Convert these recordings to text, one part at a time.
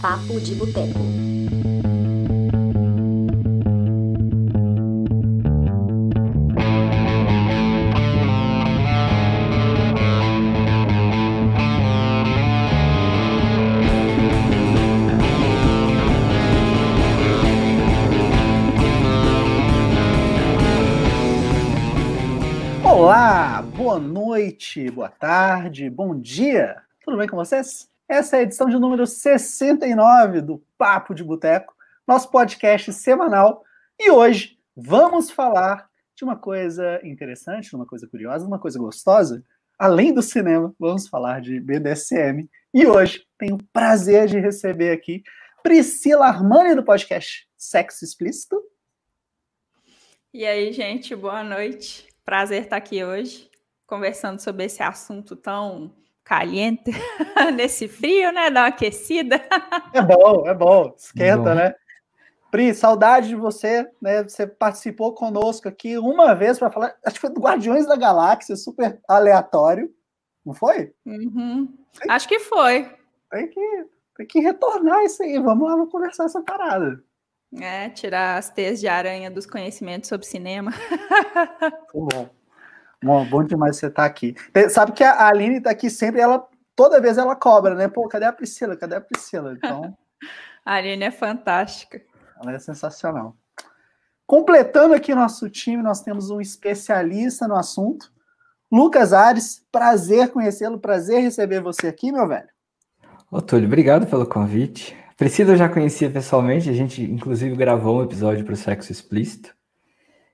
Papo de Boteco. Olá, boa noite, boa tarde, bom dia. Tudo bem com vocês? Essa é a edição de número 69 do Papo de Boteco, nosso podcast semanal. E hoje vamos falar de uma coisa interessante, uma coisa curiosa, uma coisa gostosa. Além do cinema, vamos falar de BDSM. E hoje tenho o prazer de receber aqui Priscila Armani do podcast Sexo Explícito. E aí, gente, boa noite. Prazer estar aqui hoje, conversando sobre esse assunto tão caliente nesse frio, né? Dá uma aquecida. É bom, é bom. Esquenta, Bom. né? Pri, saudade de você, né? Você participou conosco aqui uma vez para falar, acho que foi do Guardiões da Galáxia, super aleatório. Não foi? Uhum. Acho que foi. Tem que, tem que retornar isso aí. Vamos lá, vamos conversar essa parada. É, tirar as teias de aranha dos conhecimentos sobre cinema. Foi bom. Bom, bom demais você estar aqui. Tem- Sabe que a Aline está aqui sempre, ela toda vez ela cobra, né? Pô, cadê a Priscila? Cadê a Priscila? Então, A Aline é fantástica. ela é sensacional. Completando aqui nosso time, nós temos um especialista no assunto, Lucas Ares. Prazer conhecê-lo, prazer receber você aqui, meu velho. Ô, Túlio, obrigado pelo convite. Priscila eu já conhecia pessoalmente, a gente inclusive gravou um episódio para o Sexo Explícito.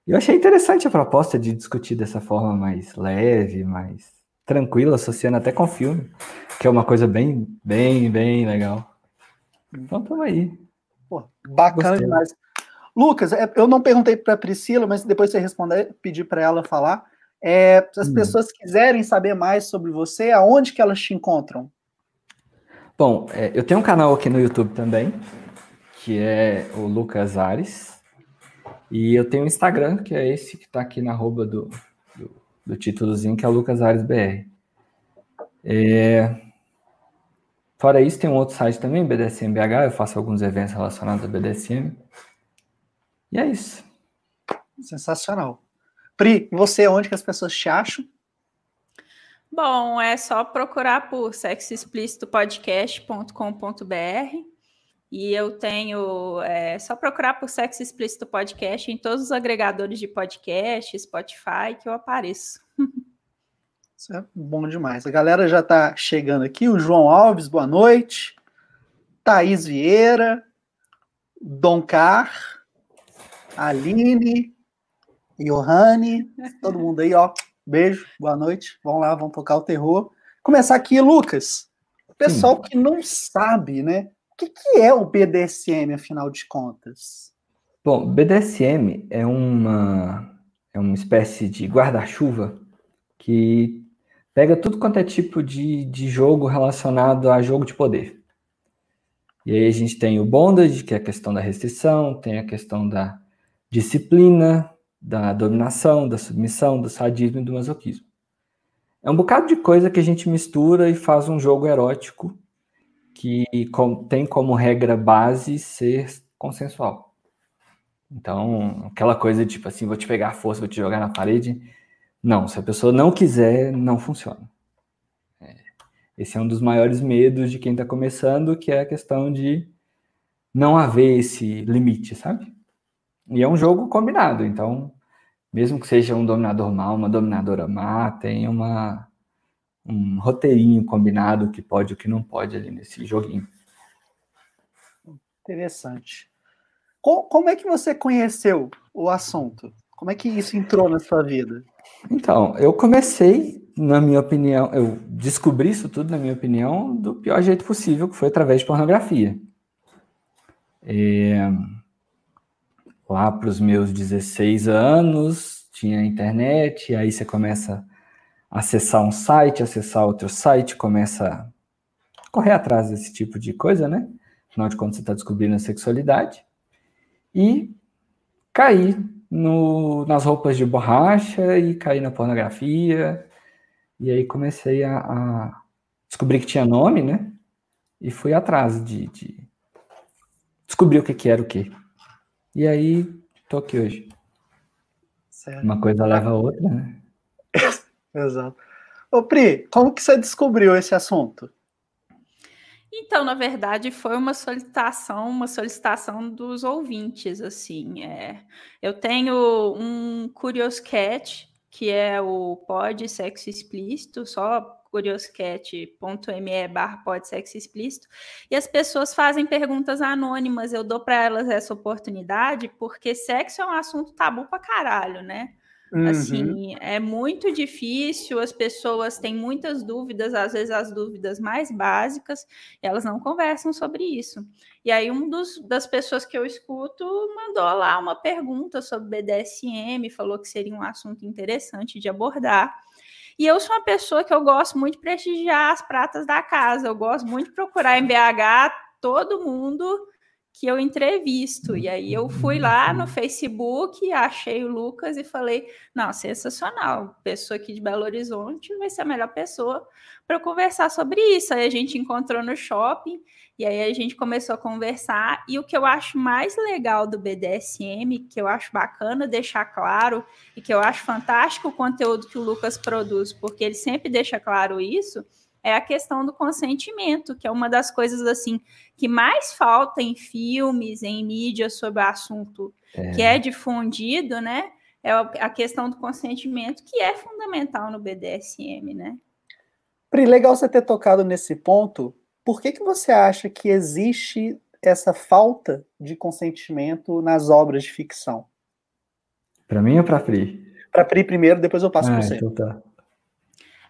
Eu achei interessante a proposta de discutir dessa forma mais leve, mais tranquila, associando até com o filme, que é uma coisa bem, bem, bem legal. Então, tamo aí. Pô, bacana Gostei. demais. Lucas, é, eu não perguntei para Priscila, mas depois você responder, pedir para ela falar. É, se as Hum. pessoas quiserem saber mais sobre você, aonde que elas te encontram? Bom, é, eu tenho um canal aqui no YouTube também, que é o Lucas Ares. E eu tenho um Instagram, que é esse que tá aqui na arroba do, do, do títulozinho, que é o Lucas Ares BR. É, Fora isso, tem um outro site também, BDSMBH, eu faço alguns eventos relacionados a BDSM. E é isso. Sensacional. Pri, você, onde que as pessoas te acham? Bom, é só procurar por sexoexplicitopodcast.com.br e eu tenho, é só procurar por Sexo Explícito Podcast em todos os agregadores de podcast, Spotify, que eu apareço. Isso é bom demais. A galera já está chegando aqui. O João Alves, boa noite. Thaís Vieira, Dom Car, Aline, Johanne, todo mundo aí, ó. Beijo, boa noite. Vamos lá, vamos tocar o terror. Começar aqui, Lucas. O pessoal que não sabe, né? Que, que é o BDSM, afinal de contas? Bom, BDSM é uma, é uma espécie de guarda-chuva que pega tudo quanto é tipo de, de jogo relacionado a jogo de poder. E aí a gente tem o bondage, que é a questão da restrição, tem a questão da disciplina, da dominação, da submissão, do sadismo e do masoquismo. É um bocado de coisa que a gente mistura e faz um jogo erótico que tem como regra base ser consensual. Então, aquela coisa tipo assim, vou te pegar à força, vou te jogar na parede. Não, se a pessoa não quiser, não funciona. É, esse é um dos maiores medos de quem está começando, que é a questão de não haver esse limite, sabe? E é um jogo combinado, então, mesmo que seja um dominador mal, uma dominadora má, tem uma, um roteirinho combinado que pode e o que não pode ali nesse joguinho. Interessante. Co- Como é que você conheceu o assunto? Como é que isso entrou na sua vida? Então, eu comecei, na minha opinião, eu descobri isso tudo, na minha opinião, do pior jeito possível, que foi através de pornografia. É, lá para os meus 16 anos, tinha internet, aí você começa acessar um site, acessar outro site, começa a correr atrás desse tipo de coisa, né? Afinal de contas, você está descobrindo a sexualidade. E caí no- nas roupas de borracha e caí na pornografia. E aí comecei a, a descobrir que tinha nome, né? E fui atrás de, de descobri o que, que era o quê. E aí, tô aqui hoje. Certo. Uma coisa leva a outra, né? Exato. Ô, Pri, como que você descobriu esse assunto? Então, na verdade, foi uma solicitação, uma solicitação dos ouvintes, assim. É, eu tenho um Curioscat, que é o Pod Sexo Explícito, só curioscat.me barra pode sexo explícito, e as pessoas fazem perguntas anônimas, eu dou para elas essa oportunidade, porque sexo é um assunto tabu pra caralho, né? Uhum. Assim, é muito difícil, as pessoas têm muitas dúvidas, às vezes as dúvidas mais básicas, elas não conversam sobre isso. E aí, um dos, das pessoas que eu escuto mandou lá uma pergunta sobre BDSM, falou que seria um assunto interessante de abordar. E eu sou uma pessoa que eu gosto muito de prestigiar as pratas da casa, eu gosto muito de procurar em BH todo mundo que eu entrevisto. E aí eu fui lá no Facebook, achei o Lucas e falei: não, sensacional, pessoa aqui de Belo Horizonte vai ser a melhor pessoa para conversar sobre isso. Aí a gente encontrou no shopping e aí a gente começou a conversar. E o que eu acho mais legal do BDSM, que eu acho bacana deixar claro, e que eu acho fantástico o conteúdo que o Lucas produz, porque ele sempre deixa claro isso é a questão do consentimento, que é uma das coisas assim que mais falta em filmes, em mídias sobre o assunto é. que é difundido, né? É a questão do consentimento, que é fundamental no BDSM, né? Pri, legal você ter tocado nesse ponto. Por que, que você acha que existe essa falta de consentimento nas obras de ficção? Para mim ou para Pri? Para Pri primeiro, depois eu passo ah, para você. Então tá.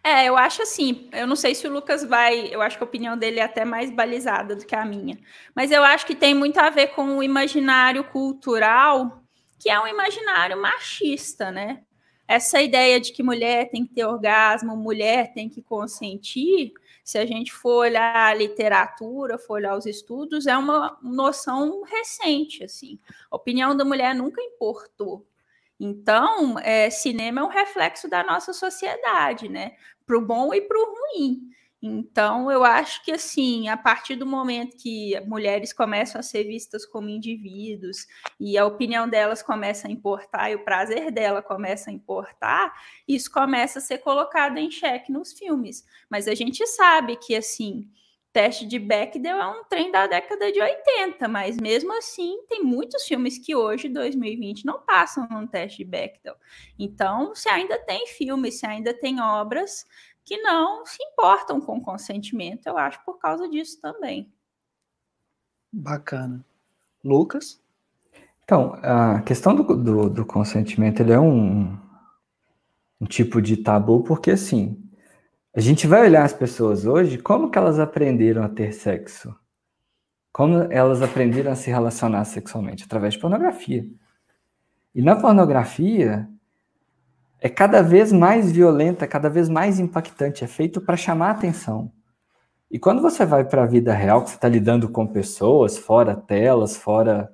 É, eu acho assim, eu não sei se o Lucas vai, eu acho que a opinião dele é até mais balizada do que a minha, mas eu acho que tem muito a ver com o imaginário cultural, que é um imaginário machista, né? Essa ideia de que mulher tem que ter orgasmo, mulher tem que consentir, se a gente for olhar a literatura, for olhar os estudos, é uma noção recente, assim. A opinião da mulher nunca importou. Então, é, cinema é um reflexo da nossa sociedade, né? Para o bom e para o ruim. Então, eu acho que, assim, a partir do momento que mulheres começam a ser vistas como indivíduos e a opinião delas começa a importar e o prazer dela começa a importar, isso começa a ser colocado em xeque nos filmes. Mas a gente sabe que, assim, teste de Bechdel é um trem da década de 80, mas mesmo assim tem muitos filmes que hoje, 2020, não passam no teste de Bechdel. Então, se ainda tem filmes, se ainda tem obras que não se importam com consentimento, eu acho por causa disso também. Bacana. Lucas? Então, a questão do, do, do consentimento ele é um, um tipo de tabu, porque assim, a gente vai olhar as pessoas hoje, como que elas aprenderam a ter sexo? Como elas aprenderam a se relacionar sexualmente? Através de pornografia. E na pornografia, é cada vez mais violenta, cada vez mais impactante, é feito para chamar atenção. E quando você vai para a vida real, que você está lidando com pessoas, fora telas, fora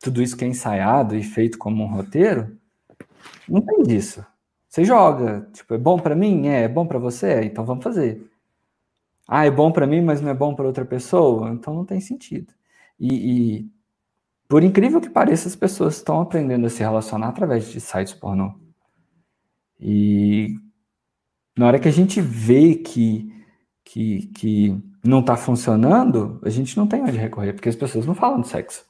tudo isso que é ensaiado e feito como um roteiro, não tem disso. Você joga, tipo, é bom para mim? É, é bom para você? É, então vamos fazer. Ah, é bom para mim, mas não é bom para outra pessoa? Então não tem sentido. E, e, por incrível que pareça, as pessoas estão aprendendo a se relacionar através de sites pornô. E na hora que a gente vê que, que, que não está funcionando, a gente não tem onde recorrer, porque as pessoas não falam de sexo.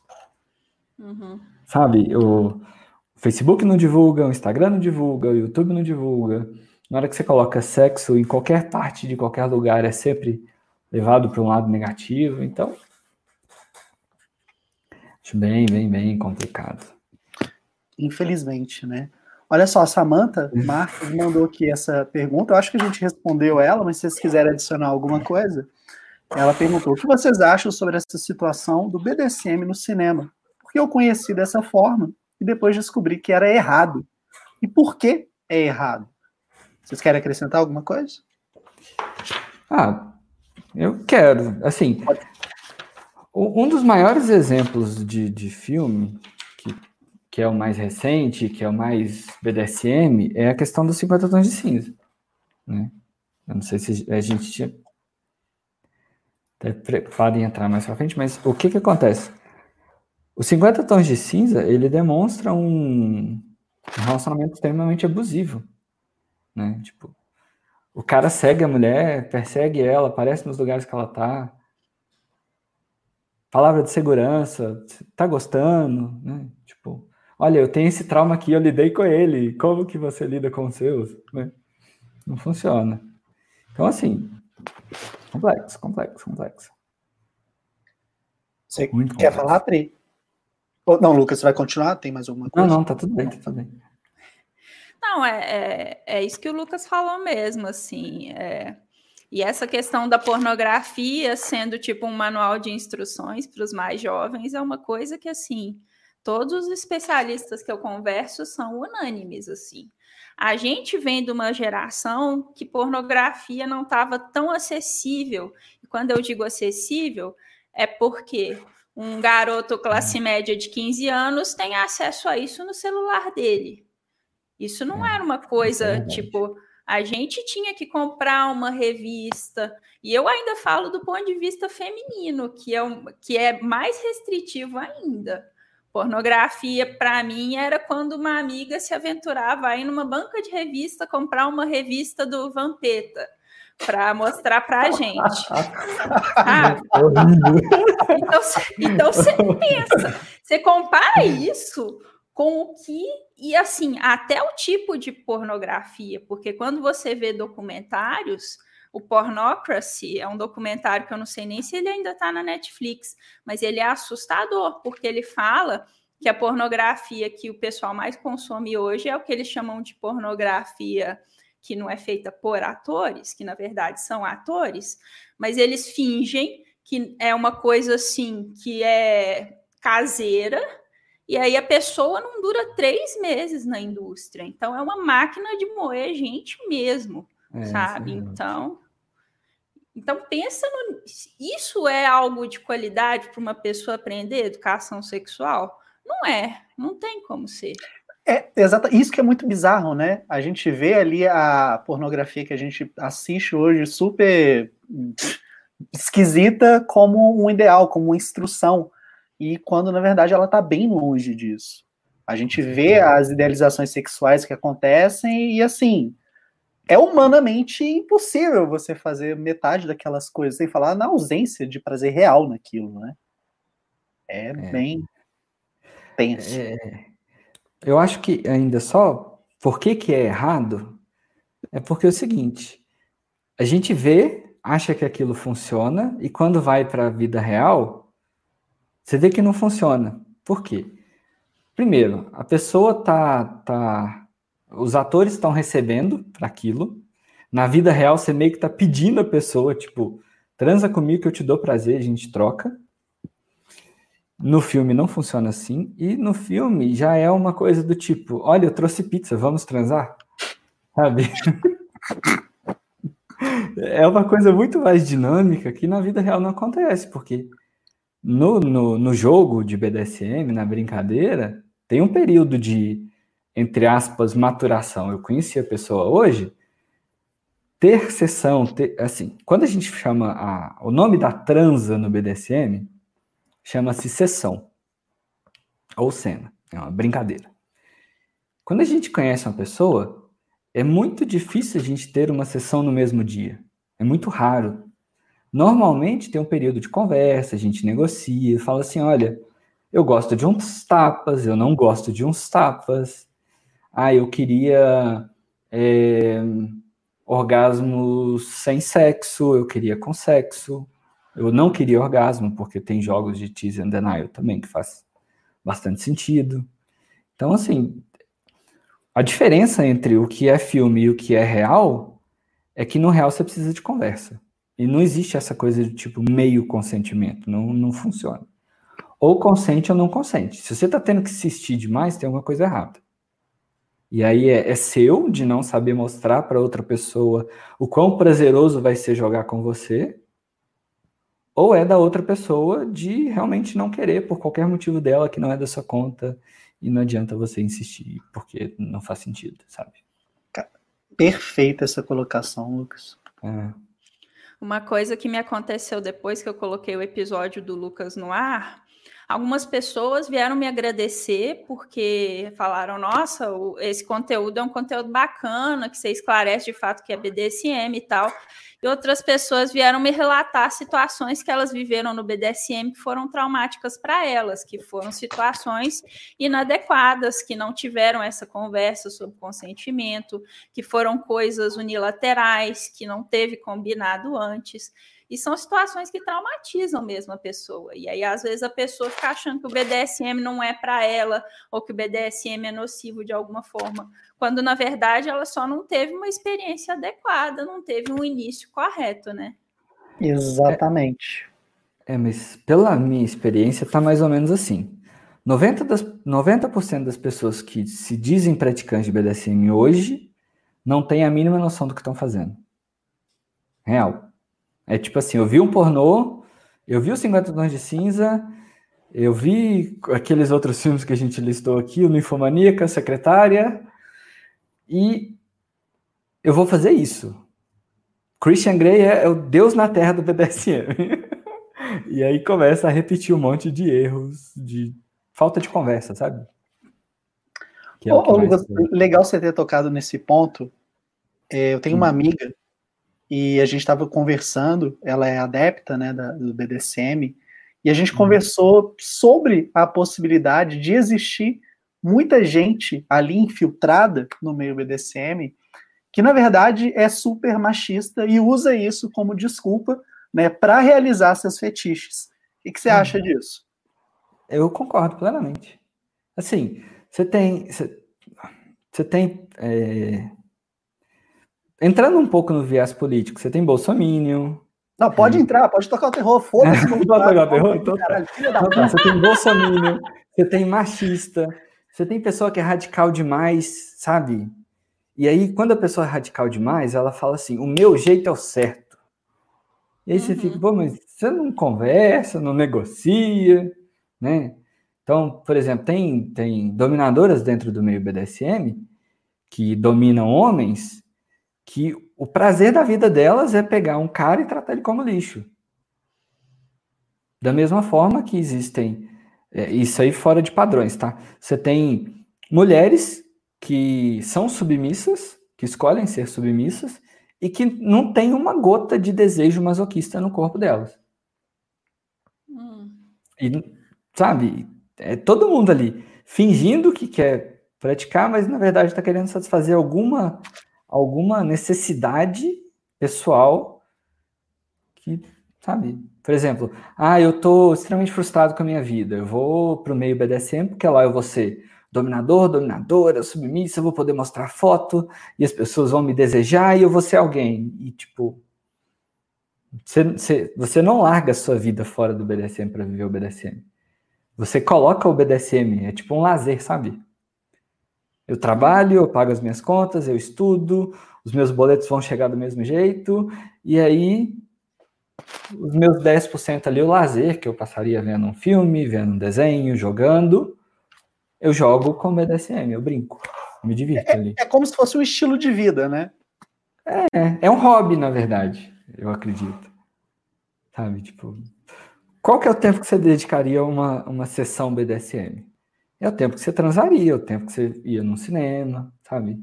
Uhum. Sabe? O, o Facebook não divulga, o Instagram não divulga, o YouTube não divulga. Na hora que você coloca sexo em qualquer parte de qualquer lugar, é sempre levado para um lado negativo. Então, acho bem, bem, bem complicado. Infelizmente, né? Olha só, a Samanta Marcos mandou aqui essa pergunta. Eu acho que a gente respondeu ela, mas se vocês quiserem adicionar alguma coisa, ela perguntou: o que vocês acham sobre essa situação do BDSM no cinema? Porque eu conheci dessa forma e depois descobri que era errado. E por que é errado? Vocês querem acrescentar alguma coisa? Ah, eu quero. Assim, um dos maiores exemplos de, de filme, que, que é o mais recente, que é o mais BDSM, é a questão dos 50 tons de cinza. Né? Eu não sei se a gente tinha até entrar mais pra frente, mas o que que acontece? O 50 Tons de Cinza, ele demonstra um relacionamento extremamente abusivo, né? Tipo, o cara segue a mulher, persegue ela, aparece nos lugares que ela tá. Palavra de segurança, tá gostando, né? Tipo, olha, eu tenho esse trauma aqui, eu lidei com ele, como que você lida com os seus? Né? Não funciona. Então, assim, complexo, complexo, complexo. Você Muito quer complexo. falar, Pri? Não, Lucas, você vai continuar? Tem mais alguma coisa? Não, não, tá tudo bem, tá tudo bem. Não, é, é, é isso que o Lucas falou mesmo, assim. É, e essa questão da pornografia sendo tipo um manual de instruções para os mais jovens é uma coisa que, assim, todos os especialistas que eu converso são unânimes, assim. A gente vem de uma geração que pornografia não estava tão acessível. E quando eu digo acessível, é porque um garoto classe média de 15 anos tem acesso a isso no celular dele. Isso não é, era uma coisa é tipo, a gente tinha que comprar uma revista, e eu ainda falo do ponto de vista feminino, que é, um, que é mais restritivo ainda. Pornografia, para mim, era quando uma amiga se aventurava a ir numa banca de revista comprar uma revista do Vampeta para mostrar para a gente. Ah, então, então você pensa, você compara isso com o que e assim até o tipo de pornografia, porque quando você vê documentários, o Pornocracy é um documentário que eu não sei nem se ele ainda está na Netflix, mas ele é assustador porque ele fala que a pornografia que o pessoal mais consome hoje é o que eles chamam de pornografia que não é feita por atores, que na verdade são atores, mas eles fingem que é uma coisa assim que é caseira e aí a pessoa não dura três meses na indústria. Então é uma máquina de moer gente mesmo, é, sabe? Então, então pensa no. Isso é algo de qualidade para uma pessoa aprender educação sexual? Não é, não tem como ser. É, exato. Isso que é muito bizarro, né? A gente vê ali a pornografia que a gente assiste hoje super esquisita como um ideal, como uma instrução e quando na verdade ela está bem longe disso. A gente vê as idealizações sexuais que acontecem e assim é humanamente impossível você fazer metade daquelas coisas sem falar na ausência de prazer real naquilo, né? É, é. bem tenso. É, eu acho que ainda só por que, que é errado é porque é o seguinte: a gente vê, acha que aquilo funciona e quando vai para a vida real você vê que não funciona. Por quê? Primeiro, a pessoa tá, tá os atores estão recebendo para aquilo. Na vida real, você meio que tá pedindo a pessoa, tipo, transa comigo que eu te dou prazer, a gente troca. No filme não funciona assim. E no filme já é uma coisa do tipo: olha, eu trouxe pizza, vamos transar? Sabe? é uma coisa muito mais dinâmica que na vida real não acontece, porque no, no, no jogo de BDSM, na brincadeira, tem um período de, entre aspas, maturação. Eu conheci a pessoa hoje, ter sessão, ter, assim, quando a gente chama a, o nome da transa no BDSM, chama-se sessão ou cena, é uma brincadeira. Quando a gente conhece uma pessoa, é muito difícil a gente ter uma sessão no mesmo dia. É muito raro. Normalmente tem um período de conversa, a gente negocia, fala assim: olha, eu gosto de uns tapas, eu não gosto de uns tapas. Ah, eu queria é, orgasmos sem sexo, eu queria com sexo. Eu não queria orgasmo, porque tem jogos de tease and denial também que faz bastante sentido. Então, assim, a diferença entre o que é filme e o que é real é que no real você precisa de conversa. E não existe essa coisa de tipo meio consentimento, não, não funciona. Ou consente ou não consente. Se você está tendo que assistir demais, tem alguma coisa errada. E aí é, é seu de não saber mostrar para outra pessoa o quão prazeroso vai ser jogar com você, ou é da outra pessoa de realmente não querer por qualquer motivo dela que não é da sua conta e não adianta você insistir porque não faz sentido, sabe? Perfeita essa colocação, Lucas. É. Uma coisa que me aconteceu depois que eu coloquei o episódio do Lucas no ar, Algumas pessoas vieram me agradecer porque falaram: nossa, esse conteúdo é um conteúdo bacana, que você esclarece de fato que é BDSM e tal. E outras pessoas vieram me relatar situações que elas viveram no BDSM que foram traumáticas para elas, que foram situações inadequadas, que não tiveram essa conversa sobre consentimento, que foram coisas unilaterais, que não teve combinado antes. E são situações que traumatizam mesmo a pessoa. E aí, às vezes, a pessoa fica achando que o BDSM não é para ela, ou que o BDSM é nocivo de alguma forma, quando na verdade ela só não teve uma experiência adequada, não teve um início correto, né? Exatamente. É, é mas pela minha experiência, tá mais ou menos assim. 90%, das, 90 das pessoas que se dizem praticantes de BDSM hoje não têm a mínima noção do que estão fazendo. Real. É tipo assim, eu vi um pornô, eu vi os 50 tons de cinza, eu vi aqueles outros filmes que a gente listou aqui, o Ninfomaníaca, Secretária, e eu vou fazer isso. Christian Grey é, é o deus na terra do BDSM. e aí começa a repetir um monte de erros, de falta de conversa, sabe? É Ô, Lucas, legal você ter tocado nesse ponto. É, eu tenho hum. uma amiga e a gente estava conversando, ela é adepta né, da, do BDSM, e a gente uhum. conversou sobre a possibilidade de existir muita gente ali infiltrada no meio BDSM que na verdade é super machista e usa isso como desculpa né, para realizar seus fetiches. O que, você uhum. acha disso? Eu concordo plenamente. Assim, você tem. Você, você tem é, entrando um pouco no viés político, você tem Bolsonaro. Não, pode é. entrar, pode tocar o terror, foda-se. pode tocar o terror? Então, tá. caralho, então, tá. Você tem Bolsonaro, você tem machista, você tem pessoa que é radical demais, sabe? E aí, quando a pessoa é radical demais, ela fala assim: o meu jeito é o certo. E aí uhum. você fica, pô, mas você não conversa, não negocia, né? Então, por exemplo, tem, tem dominadoras dentro do meio BDSM que dominam homens que o prazer da vida delas é pegar um cara e tratar ele como lixo. Da mesma forma que existem, é, isso aí fora de padrões, tá? Você tem mulheres que são submissas, que escolhem ser submissas, e que não tem uma gota de desejo masoquista no corpo delas. Hum. E, sabe, é todo mundo ali fingindo que quer praticar, mas na verdade está querendo satisfazer alguma alguma necessidade pessoal que, sabe? Por exemplo, ah, eu estou extremamente frustrado com a minha vida, eu vou para o meio BDSM porque lá eu vou ser dominador, dominadora, submissa, eu vou poder mostrar foto e as pessoas vão me desejar e eu vou ser alguém. E, tipo, você, você, você não larga a sua vida fora do BDSM para viver o BDSM. Você coloca o BDSM, é tipo um lazer, sabe? Eu trabalho, eu pago as minhas contas, eu estudo, os meus boletos vão chegar do mesmo jeito, e aí os meus 10% ali, o lazer, que eu passaria vendo um filme, vendo um desenho, jogando, eu jogo com BDSM, eu brinco, me divirto é, ali. É como se fosse um estilo de vida, né? É, é um hobby, na verdade, eu acredito. Sabe, tipo, qual que é o tempo que você dedicaria a uma, uma sessão BDSM? É o tempo que você transaria, é o tempo que você ia no cinema, sabe?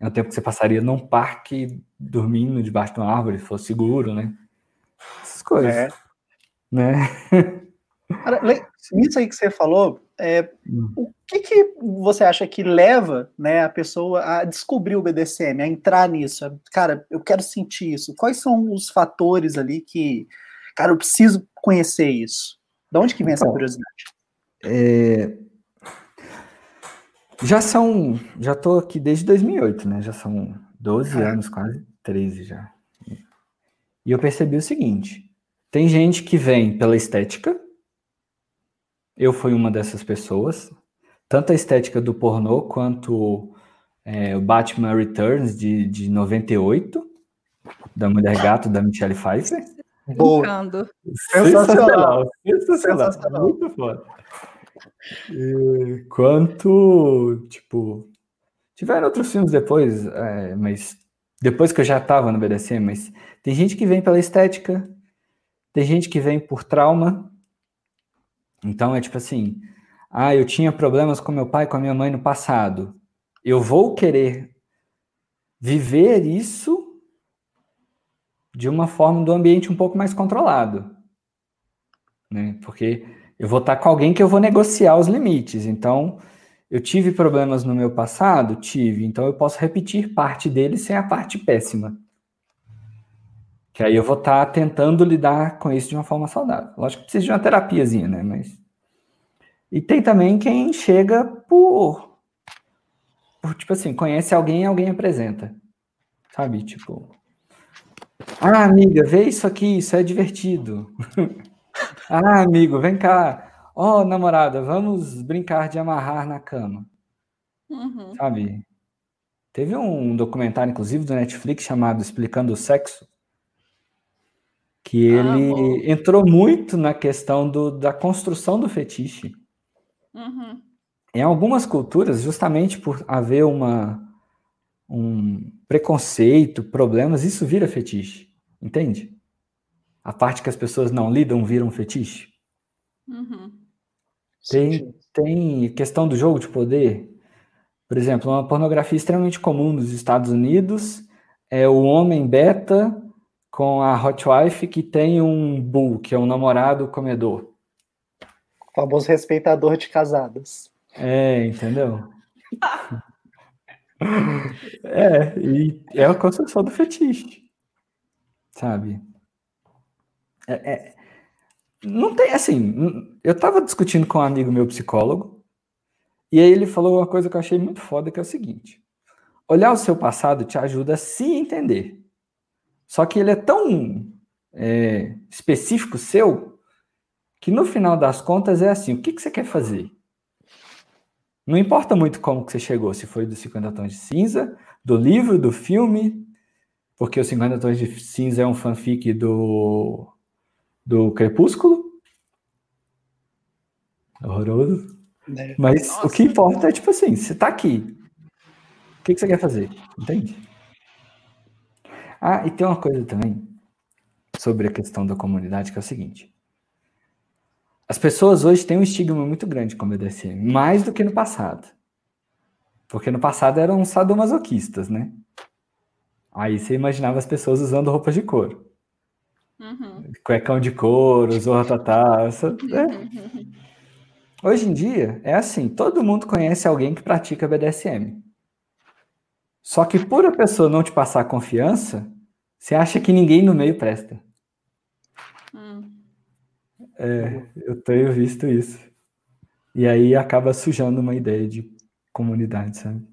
É o tempo que você passaria num parque dormindo debaixo de uma árvore, se fosse seguro, né? Essas coisas. É. Né? Cara, isso aí que você falou, é, hum. o que, que você acha que leva né, a pessoa a descobrir o BDSM, a entrar nisso? Cara, eu quero sentir isso. Quais são os fatores ali que, cara, eu preciso conhecer isso? De onde que vem então, essa curiosidade? É, já são. Já tô aqui desde 2008, né? Já são 12 anos, quase 13 já. E eu percebi o seguinte: tem gente que vem pela estética. Eu fui uma dessas pessoas. Tanto a estética do pornô quanto é, o Batman Returns de, de 98, da Mulher Gato, da Michelle Pfeiffer. Boa. Sensacional. Sensacional. Sensacional. Muito foda. E, quanto, tipo, tiveram outros filmes depois, é, mas depois que eu já tava no BDSM, mas tem gente que vem pela estética, tem gente que vem por trauma, Então é tipo assim, ah, eu tinha problemas com meu pai, com a minha mãe no passado. Eu vou querer viver isso de uma forma do ambiente um pouco mais controlado. Né? Porque eu vou estar com alguém que eu vou negociar os limites. Então, eu tive problemas no meu passado? Tive. Então, eu posso repetir parte deles sem a parte péssima. Que aí eu vou estar tentando lidar com isso de uma forma saudável. Lógico que precisa de uma terapiazinha, né? Mas e tem também quem chega por, por tipo assim, conhece alguém e alguém apresenta. Sabe? Tipo, ah, amiga, vê isso aqui, isso é divertido. ah, amigo, vem cá. Ó, oh, namorada, vamos brincar de amarrar na cama. Uhum. Sabe? Teve um documentário, inclusive, do Netflix chamado Explicando o Sexo, que ele ah, entrou muito na questão do, da construção do fetiche. Uhum. Em algumas culturas, justamente por haver uma, um preconceito, problemas, isso vira fetiche. Entende? A parte que as pessoas não lidam vira um fetiche. Uhum. Tem, tem questão do jogo de poder. Por exemplo, uma pornografia extremamente comum nos Estados Unidos é o homem beta com a hot wife que tem um bull, que é um namorado comedor. O famoso respeitador de casadas. É, entendeu? é, e é a construção do fetiche. Sabe? É, é, não tem, assim, eu tava discutindo com um amigo meu psicólogo, e aí ele falou uma coisa que eu achei muito foda, que é o seguinte: olhar o seu passado te ajuda a se entender. Só que ele é tão é, específico seu que no final das contas é assim, o que, que você quer fazer? Não importa muito como que você chegou, se foi dos 50 tons de cinza, do livro, do filme, porque os 50 tons de cinza é um fanfic do do Crepúsculo. Horroroso. É. Mas Nossa. o que importa é tipo assim, você tá aqui. O que, que você quer fazer? Entende? Ah, e tem uma coisa também sobre a questão da comunidade que é o seguinte. As pessoas hoje têm um estigma muito grande com o BDSM, mais do que no passado. Porque no passado eram sadomasoquistas, né? Aí você imaginava as pessoas usando roupas de couro. Uhum. Cuecão de couro, zorra tatá. Essa, é. Hoje em dia, é assim: todo mundo conhece alguém que pratica BDSM. Só que por a pessoa não te passar confiança, você acha que ninguém no meio presta. É, eu tenho visto isso. E aí acaba sujando uma ideia de comunidade, sabe?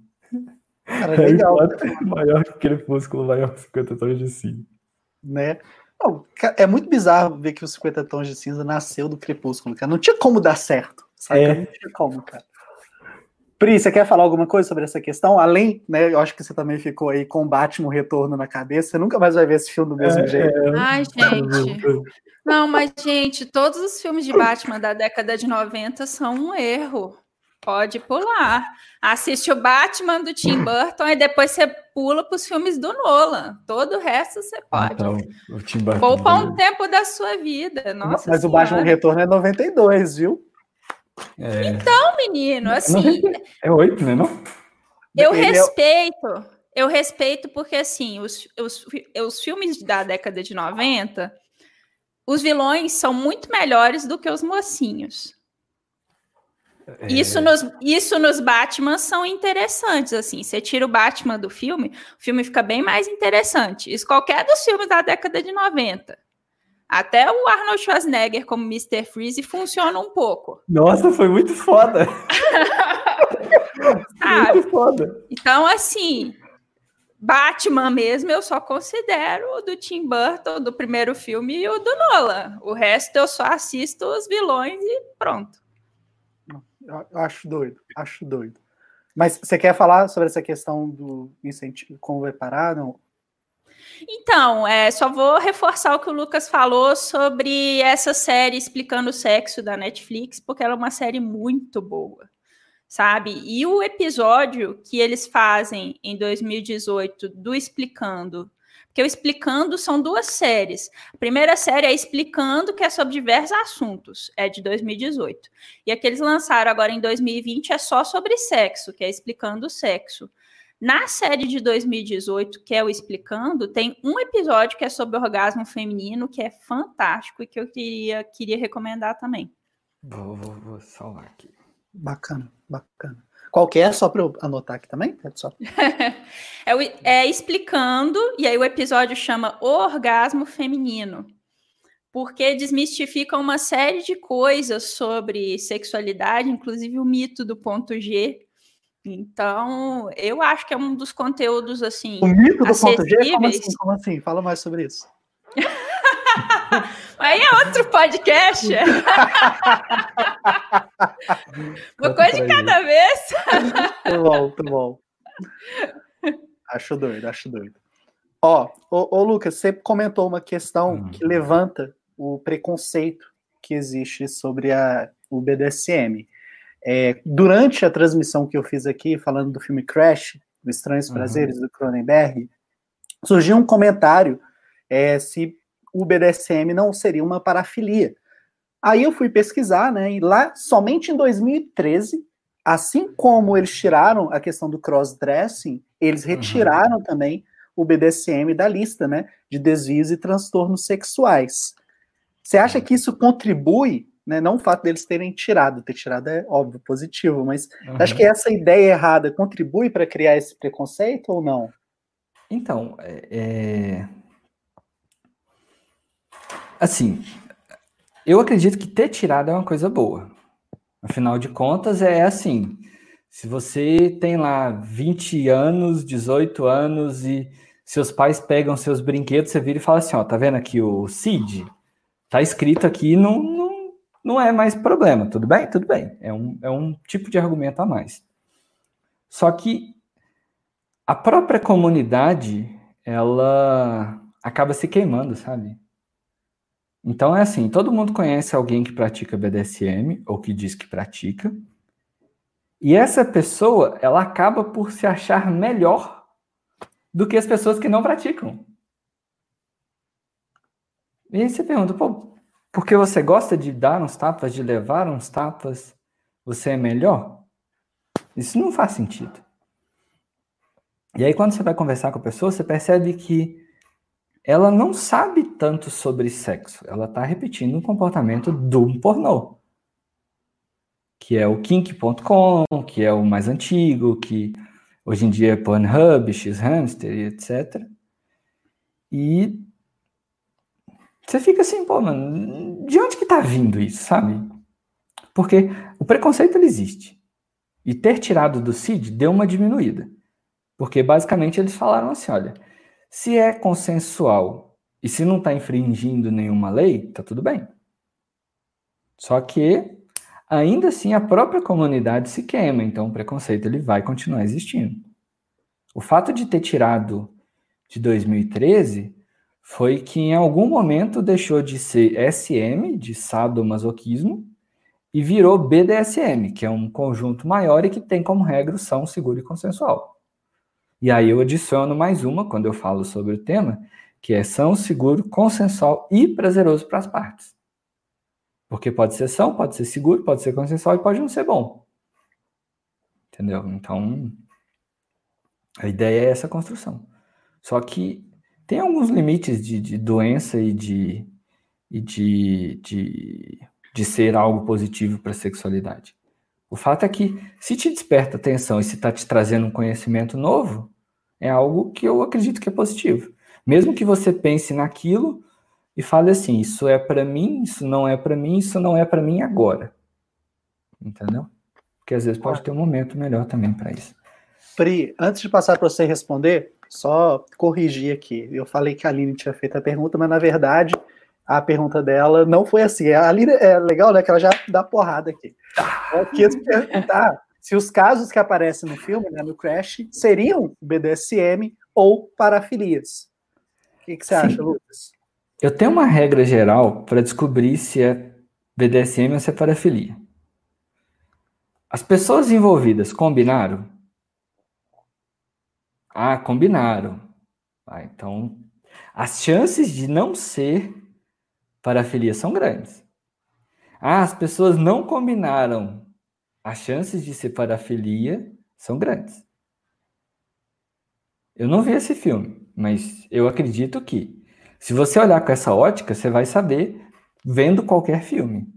Cara, é legal. É maior que Crepúsculo, maior que 50 tons de cinza. Né? Não, é muito bizarro ver que os 50 tons de cinza nasceu do Crepúsculo, cara. Não tinha como dar certo, sabe? É. Não tinha como, cara. Pri, você quer falar alguma coisa sobre essa questão? Além, né? Eu acho que você também ficou aí com Batman Retorno na cabeça. Você nunca mais vai ver esse filme do mesmo é, jeito. É. Ai, gente. Não, mas, gente, todos os filmes de Batman da década de 90 são um erro. Pode pular. Assiste o Batman do Tim Burton e depois você pula para os filmes do Nolan. Todo o resto você pode. Então, o Tim Burton. Poupa um tempo da sua vida. Nossa mas senhora. o Batman Retorno é 92, viu? É... Então, menino, assim. É oito, né? Não? Eu respeito. Eu respeito porque, assim, os, os, os filmes da década de 90 os vilões são muito melhores do que os mocinhos. É... Isso, nos, isso nos Batman são interessantes, assim. Você tira o Batman do filme, o filme fica bem mais interessante. Isso qualquer dos filmes da década de 90. Até o Arnold Schwarzenegger como Mr. Freeze funciona um pouco. Nossa, foi muito foda. muito foda. Então, assim, Batman mesmo eu só considero o do Tim Burton, do primeiro filme, e o do Nolan. O resto eu só assisto os vilões e pronto. Eu acho doido, acho doido. Mas você quer falar sobre essa questão do incentivo, como vai parar? Não? Então, é, só vou reforçar o que o Lucas falou sobre essa série explicando o sexo da Netflix, porque ela é uma série muito boa sabe? E o episódio que eles fazem em 2018 do Explicando, Porque o Explicando são duas séries. A primeira série é Explicando, que é sobre diversos assuntos, é de 2018. E a que eles lançaram agora em 2020 é só sobre sexo, que é Explicando o Sexo. Na série de 2018, que é o Explicando, tem um episódio que é sobre orgasmo feminino, que é fantástico e que eu queria, queria recomendar também. Vou, vou, vou salvar aqui. Bacana, bacana. Qual que é? Só para eu anotar aqui também? É, só... é, é explicando, e aí o episódio chama O Orgasmo Feminino. Porque desmistifica uma série de coisas sobre sexualidade, inclusive o mito do ponto G, então, eu acho que é um dos conteúdos assim. O mito do ponto G? Como assim? Como assim? Fala mais sobre isso. Aí é outro podcast. Uma coisa de cada vez. Muito bom, muito bom. Acho doido, acho doido. Ó, ô, ô Lucas, você comentou uma questão hum. que levanta o preconceito que existe sobre a, o BDSM. É, durante a transmissão que eu fiz aqui, falando do filme Crash, Os Estranhos uhum. Prazeres, do Cronenberg, surgiu um comentário é, se o BDSM não seria uma parafilia. Aí eu fui pesquisar, né, e lá, somente em 2013, assim como eles tiraram a questão do cross-dressing, eles uhum. retiraram uhum. também o BDSM da lista, né, de desvios e transtornos sexuais. Você acha que isso contribui né? Não o fato deles terem tirado, ter tirado é óbvio, positivo, mas uhum. acho que essa ideia errada contribui para criar esse preconceito ou não? Então, é, é... assim, eu acredito que ter tirado é uma coisa boa. Afinal de contas, é assim: se você tem lá 20 anos, 18 anos e seus pais pegam seus brinquedos, você vira e fala assim: ó, tá vendo aqui o CID? Tá escrito aqui, não, não é mais problema. Tudo bem? Tudo bem. É um, é um tipo de argumento a mais. Só que a própria comunidade, ela acaba se queimando, sabe? Então é assim, todo mundo conhece alguém que pratica BDSM ou que diz que pratica. E essa pessoa, ela acaba por se achar melhor do que as pessoas que não praticam. E aí você pergunta, pô, porque você gosta de dar uns tapas, de levar uns tapas, você é melhor? Isso não faz sentido. E aí, quando você vai conversar com a pessoa, você percebe que ela não sabe tanto sobre sexo. Ela está repetindo o comportamento do pornô. Que é o kink.com, que é o mais antigo, que hoje em dia é Pornhub, X-Hamster, etc. E você fica assim, pô, mano, de onde que tá vindo isso, sabe? Porque o preconceito ele existe. E ter tirado do CID deu uma diminuída. Porque basicamente eles falaram assim, olha, se é consensual e se não está infringindo nenhuma lei, tá tudo bem. Só que ainda assim a própria comunidade se queima, então o preconceito ele vai continuar existindo. O fato de ter tirado de 2013 foi que em algum momento deixou de ser SM, de sadomasoquismo, e virou BDSM, que é um conjunto maior e que tem como regra o são seguro e consensual. E aí eu adiciono mais uma quando eu falo sobre o tema, que é são seguro, consensual e prazeroso para as partes. Porque pode ser são, pode ser seguro, pode ser consensual e pode não ser bom. Entendeu? Então, a ideia é essa construção. Só que tem alguns limites de, de doença e de, e de, de, de ser algo positivo para a sexualidade. O fato é que, se te desperta atenção e se está te trazendo um conhecimento novo, é algo que eu acredito que é positivo. Mesmo que você pense naquilo e fale assim: isso é para mim, isso não é para mim, isso não é para mim agora. Entendeu? Porque às vezes pode ter um momento melhor também para isso. Pri, antes de passar para você responder, só corrigir aqui. Eu falei que a Aline tinha feito a pergunta, mas na verdade a pergunta dela não foi assim. A Aline é legal, né? Que ela já dá porrada aqui. Eu quis perguntar se os casos que aparecem no filme, né, no Crash, seriam BDSM ou parafilias. O que, que você Sim. acha, Lucas? Eu tenho uma regra geral para descobrir se é BDSM ou se é parafilia. As pessoas envolvidas combinaram? Ah, combinaram. Ah, então, As chances de não ser parafilia são grandes. Ah, as pessoas não combinaram. As chances de ser parafilia são grandes. Eu não vi esse filme, mas eu acredito que, se você olhar com essa ótica, você vai saber vendo qualquer filme.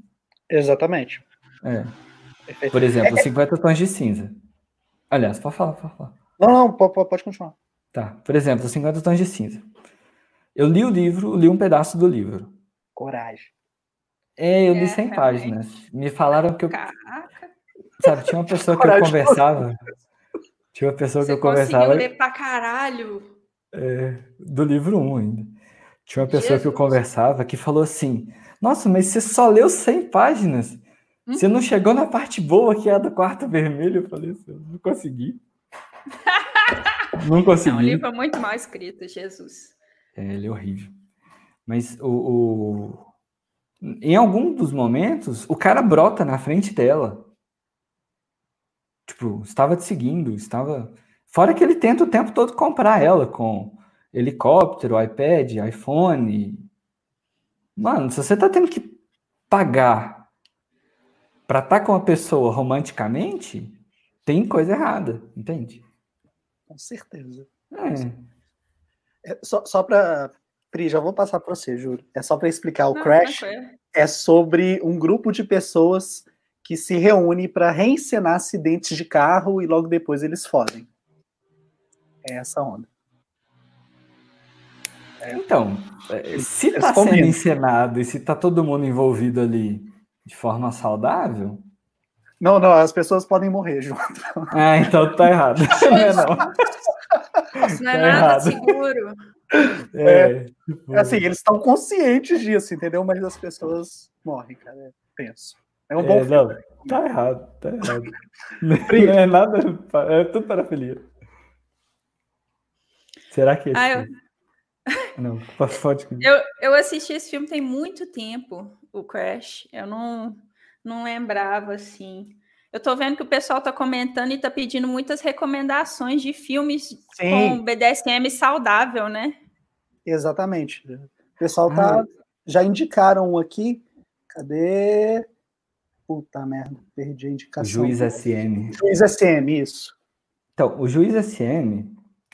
Exatamente. É. Por exemplo, 50 Tons de Cinza. Aliás, pode falar, pode falar. Não, não, pode, pode continuar. Tá. Por exemplo, 50 Tons de Cinza. Eu li o livro, li um pedaço do livro. Coragem. É, eu li é, 100 páginas. Me falaram que eu. Caraca. Sabe, tinha uma pessoa que eu conversava. Tinha uma pessoa Você que eu conversava. Você ler pra caralho. É, do livro 1 ainda. Tinha uma pessoa Jesus. que eu conversava que falou assim: Nossa, mas você só leu 100 páginas. Hum? Você não chegou na parte boa que é a do quarto vermelho? Eu falei assim: Não consegui. não consegui. É um livro muito mal escrito, Jesus. É, ele é horrível. Mas o, o, em algum dos momentos, o cara brota na frente dela. Tipo, estava te seguindo, estava. Fora que ele tenta o tempo todo comprar ela com helicóptero, iPad, iPhone. Mano, se você tá tendo que pagar para estar tá com uma pessoa romanticamente, tem coisa errada, entende? Com certeza. É. É, só só para Pri, já vou passar para você, juro. É só para explicar. O Não, Crash é sobre um grupo de pessoas que se reúne para reencenar acidentes de carro e logo depois eles fogem. É essa onda. É. Então, é, se está sendo encenado e se está todo mundo envolvido ali de forma saudável. Não, não, as pessoas podem morrer junto. Ah, então tá errado. Não é, não. Isso não é tá nada errado. seguro. É, é, tipo... assim, eles estão conscientes disso, entendeu? Mas as pessoas morrem, cara. É tenso. É um bom é, Não, tá errado, tá errado. não é nada, é tudo parafilia. Será que é ah, eu... Não, pode eu, eu assisti esse filme tem muito tempo, o Crash. Eu não, não lembrava, assim. Eu tô vendo que o pessoal tá comentando e tá pedindo muitas recomendações de filmes Sim. com BDSM saudável, né? Exatamente. O pessoal tá. Ah. Já indicaram um aqui. Cadê? Puta merda, perdi a indicação. Juiz SM. Juiz SM, isso. Então, o Juiz SM.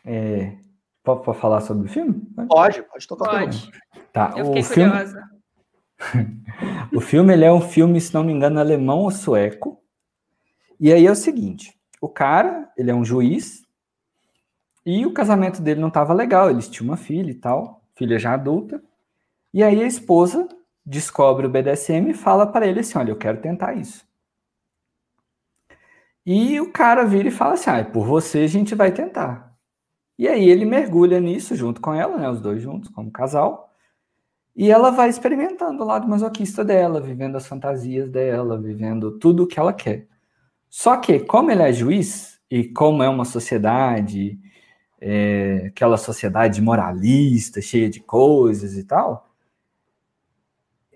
É... Pode, falar sobre o filme? Pode, pode tocar pode. Tá, Eu fiquei o curiosa. Filme... o filme ele é um filme, se não me engano, alemão ou sueco. E aí é o seguinte: o cara, ele é um juiz, e o casamento dele não estava legal, eles tinham uma filha e tal, filha já adulta. E aí a esposa descobre o BDSM e fala para ele assim: Olha, eu quero tentar isso. E o cara vira e fala assim: Ah, por você a gente vai tentar. E aí ele mergulha nisso junto com ela, né? Os dois juntos, como casal. E ela vai experimentando o lado masoquista dela, vivendo as fantasias dela, vivendo tudo o que ela quer. Só que, como ele é juiz, e como é uma sociedade é, aquela sociedade moralista, cheia de coisas e tal,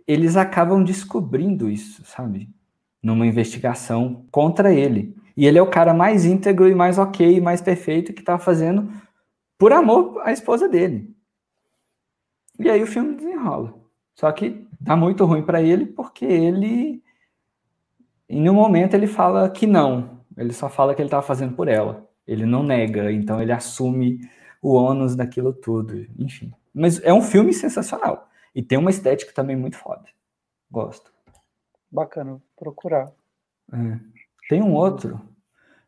eles acabam descobrindo isso, sabe? Numa investigação contra ele. E ele é o cara mais íntegro e mais ok, mais perfeito que tá fazendo por amor à esposa dele. E aí o filme desenrola. Só que dá muito ruim para ele porque ele em nenhum momento ele fala que não. Ele só fala que ele estava fazendo por ela. Ele não nega, então ele assume o ônus daquilo tudo, enfim. Mas é um filme sensacional. E tem uma estética também muito foda. Gosto. Bacana, procurar. É. Tem um outro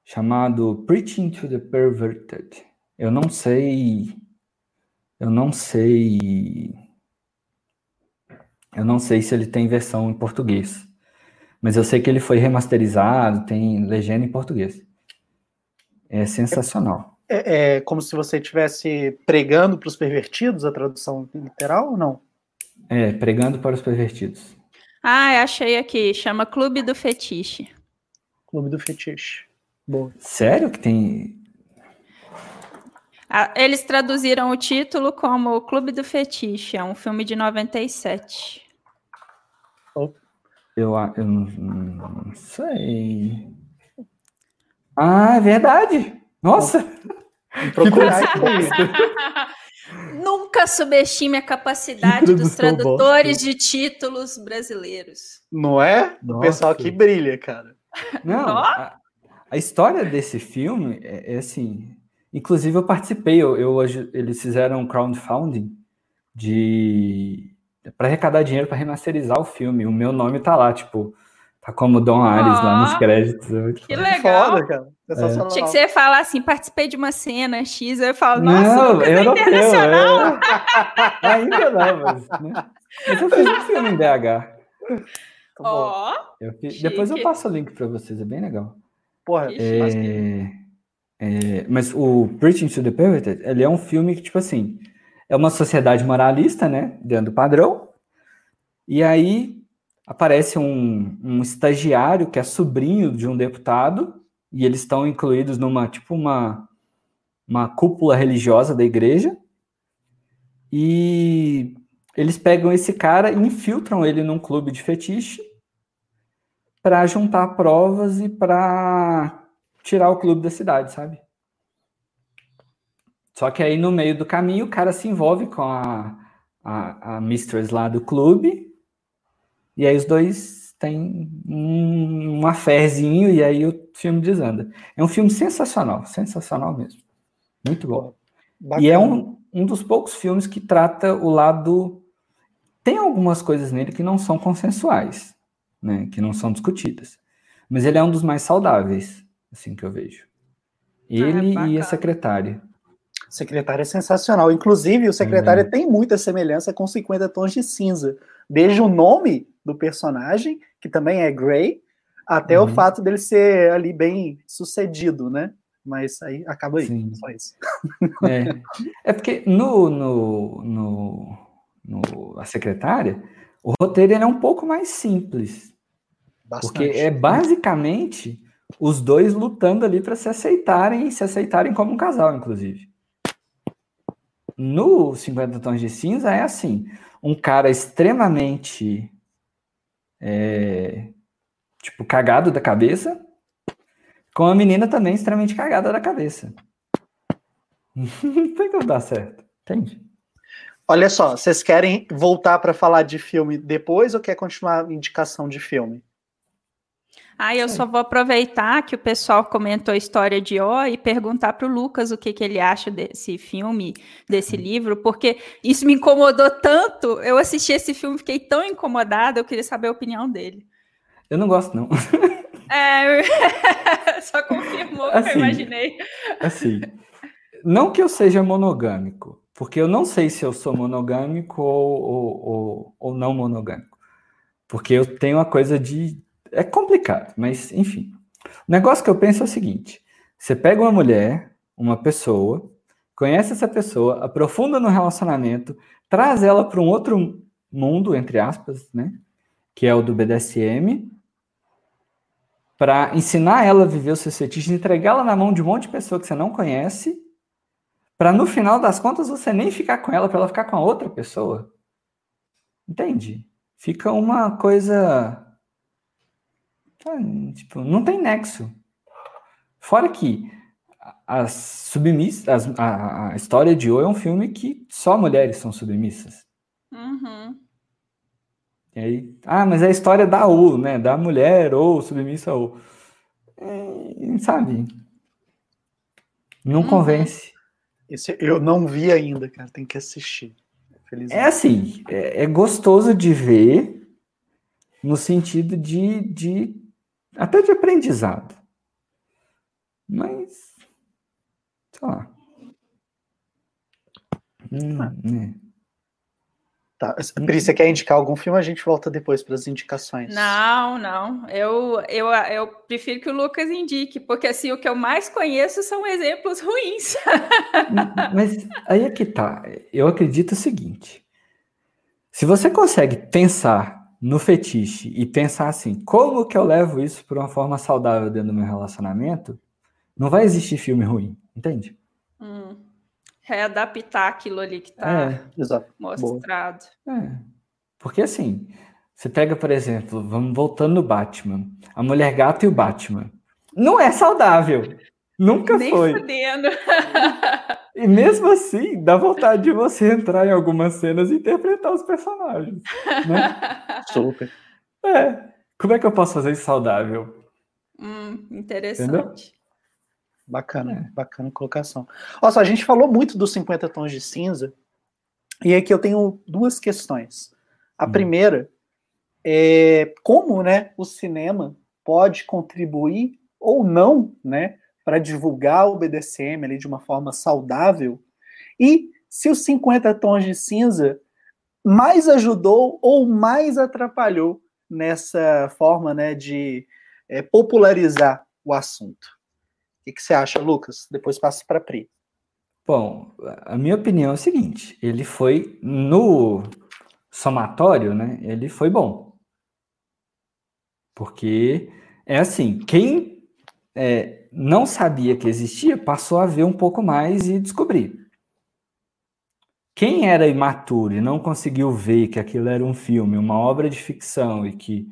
chamado Preaching to the Perverted. Eu não sei. Eu não sei. Eu não sei se ele tem versão em português. Mas eu sei que ele foi remasterizado, tem legenda em português. É sensacional. É, é como se você estivesse pregando para os pervertidos, a tradução literal ou não? É, pregando para os pervertidos. Ah, achei aqui. Chama Clube do Fetiche. Clube do Fetiche. Boa. Sério que tem. Ah, eles traduziram o título como Clube do Fetiche. É um filme de 97. Eu, eu não, não sei. Ah, é verdade. Nossa! Procurar Nunca subestime a capacidade dos tradutores bosta. de títulos brasileiros. Não é? O pessoal que brilha, cara. Não, a, a, história desse filme é, é, assim. Inclusive, eu participei, eu, eu, eles fizeram um crowdfunding de para arrecadar dinheiro para remasterizar o filme. O meu nome tá lá, tipo, Tá como Dom Ares oh, lá nos créditos. É que legal. Foda, cara. É. Achei que você ia falar assim, participei de uma cena X, eu falo, nossa, não, Lucas é internacional. É... Ainda não, mas, né? mas eu fiz um filme em BH. Ó, oh, Depois eu passo o link para vocês, é bem legal. Porra, é... é... mas o Preaching to the Perverted, ele é um filme que, tipo assim, é uma sociedade moralista, né, dentro do padrão, e aí aparece um, um estagiário que é sobrinho de um deputado, e eles estão incluídos numa, tipo, uma, uma cúpula religiosa da igreja, e eles pegam esse cara e infiltram ele num clube de fetiche para juntar provas e para tirar o clube da cidade, sabe? Só que aí no meio do caminho o cara se envolve com a, a, a mistress lá do clube e aí os dois têm um, um e aí o filme desanda. É um filme sensacional, sensacional mesmo. Muito bom. Bacana. E é um, um dos poucos filmes que trata o lado. Tem algumas coisas nele que não são consensuais, né? Que não são discutidas. Mas ele é um dos mais saudáveis, assim que eu vejo. Ah, ele ah, e a secretária. Secretária é sensacional. Inclusive, o secretário é. tem muita semelhança com 50 tons de cinza. Desde o nome do personagem, que também é Grey, até uhum. o fato dele ser ali bem sucedido, né? Mas aí acaba aí, Sim. só isso. É, é porque no, no, no, no, A Secretária, o roteiro é um pouco mais simples. Bastante. Porque é basicamente os dois lutando ali para se aceitarem e se aceitarem como um casal, inclusive. No 50 Tons de Cinza é assim: um cara extremamente é, tipo, cagado da cabeça, com a menina também extremamente cagada da cabeça. Não tem como dar certo, entende? Olha só, vocês querem voltar para falar de filme depois ou quer continuar a indicação de filme? Ah, eu só vou aproveitar que o pessoal comentou a história de O e perguntar para o Lucas o que, que ele acha desse filme, desse livro, porque isso me incomodou tanto. Eu assisti esse filme, fiquei tão incomodada, eu queria saber a opinião dele. Eu não gosto, não. É, só confirmou o que eu assim, imaginei. Assim, não que eu seja monogâmico, porque eu não sei se eu sou monogâmico ou, ou, ou, ou não monogâmico. Porque eu tenho uma coisa de é complicado, mas enfim. O negócio que eu penso é o seguinte: você pega uma mulher, uma pessoa, conhece essa pessoa, aprofunda no relacionamento, traz ela para um outro mundo, entre aspas, né? Que é o do BDSM, para ensinar ela a viver o seu fetiche, entregá-la na mão de um monte de pessoa que você não conhece, para no final das contas você nem ficar com ela, para ela ficar com a outra pessoa. Entende? Fica uma coisa tipo, não tem nexo. Fora que as submissas, a, a, história de O é um filme que só mulheres são submissas. Uhum. E aí, ah, mas é a história da U, né? Da mulher ou submissa ou. É, sabe? Não uhum. convence. Esse eu não vi ainda, cara. Tem que assistir. É assim, é, é gostoso de ver no sentido de, de até de aprendizado. Mas, sei lá. Hum, ah. né. Tá. Pri, você quer indicar algum filme? A gente volta depois para as indicações. Não, não. Eu, eu, eu prefiro que o Lucas indique, porque assim, o que eu mais conheço são exemplos ruins. Mas aí é que tá. Eu acredito o seguinte: se você consegue pensar no fetiche e pensar assim, como que eu levo isso para uma forma saudável dentro do meu relacionamento, não vai existir filme ruim, entende? Hum. Readaptar aquilo ali que está é, mostrado. É. Porque assim, você pega, por exemplo, vamos voltando no Batman, a Mulher Gato e o Batman. Não é saudável. Nunca Nem foi. fudendo. E mesmo assim, dá vontade de você entrar em algumas cenas e interpretar os personagens. Né? Super. É. Como é que eu posso fazer isso saudável? Hum, interessante. Bacana, É. bacana colocação. Só, a gente falou muito dos 50 tons de cinza, e aqui eu tenho duas questões. A Hum. primeira é como né, o cinema pode contribuir ou não né, para divulgar o BDSM ali de uma forma saudável, e se os 50 tons de cinza mais ajudou ou mais atrapalhou nessa forma né, de é, popularizar o assunto. O que, que você acha, Lucas? Depois passo para a Pri. Bom, a minha opinião é o seguinte: ele foi no somatório, né? Ele foi bom. Porque é assim, quem é, não sabia que existia passou a ver um pouco mais e descobrir. Quem era imaturo e não conseguiu ver que aquilo era um filme, uma obra de ficção e que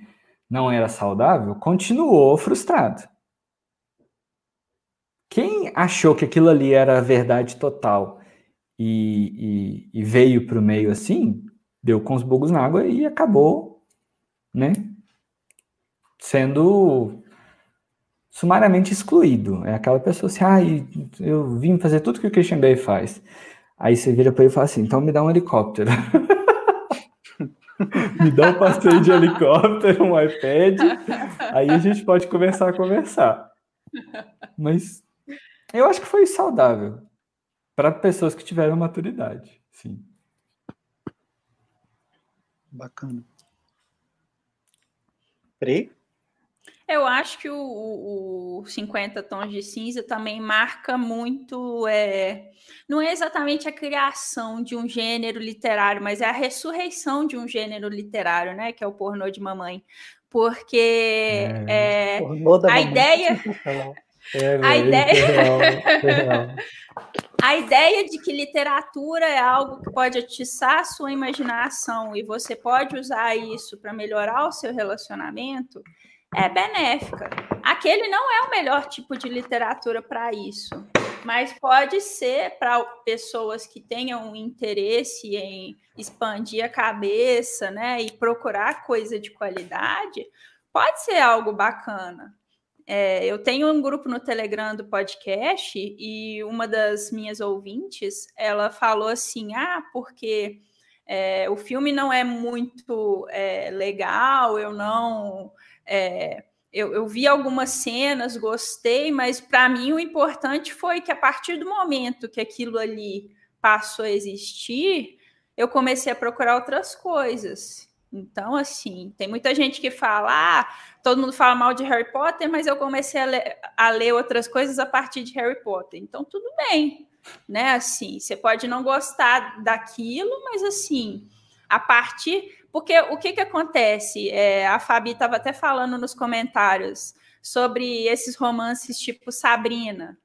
não era saudável, continuou frustrado. Quem achou que aquilo ali era a verdade total e, e, e veio para o meio assim, deu com os bugos na água e acabou, né? Sendo sumariamente excluído. É aquela pessoa assim, ah, eu vim fazer tudo que o Christian Bale faz. Aí você vira para ele e fala assim, então me dá um helicóptero. me dá um passeio de helicóptero, um iPad, aí a gente pode começar a conversar. Mas eu acho que foi saudável para pessoas que tiveram maturidade, sim. Bacana. Pri? Eu acho que o, o, o 50 Tons de Cinza também marca muito. É, não é exatamente a criação de um gênero literário, mas é a ressurreição de um gênero literário, né? Que é o pornô de mamãe. Porque é, a mamãe. ideia. É, a ideia. A ideia de que literatura é algo que pode atiçar a sua imaginação e você pode usar isso para melhorar o seu relacionamento é benéfica. Aquele não é o melhor tipo de literatura para isso, mas pode ser para pessoas que tenham interesse em expandir a cabeça, né, e procurar coisa de qualidade, pode ser algo bacana. É, eu tenho um grupo no Telegram do podcast e uma das minhas ouvintes, ela falou assim, ah, porque é, o filme não é muito é, legal, eu não é, eu, eu, vi algumas cenas, gostei, mas para mim o importante foi que a partir do momento que aquilo ali passou a existir, eu comecei a procurar outras coisas. Então, assim, tem muita gente que fala, ah, todo mundo fala mal de Harry Potter, mas eu comecei a ler, a ler outras coisas a partir de Harry Potter. Então, tudo bem, né? Assim, você pode não gostar daquilo, mas assim, a partir porque o que, que acontece? É, a Fabi estava até falando nos comentários sobre esses romances tipo Sabrina,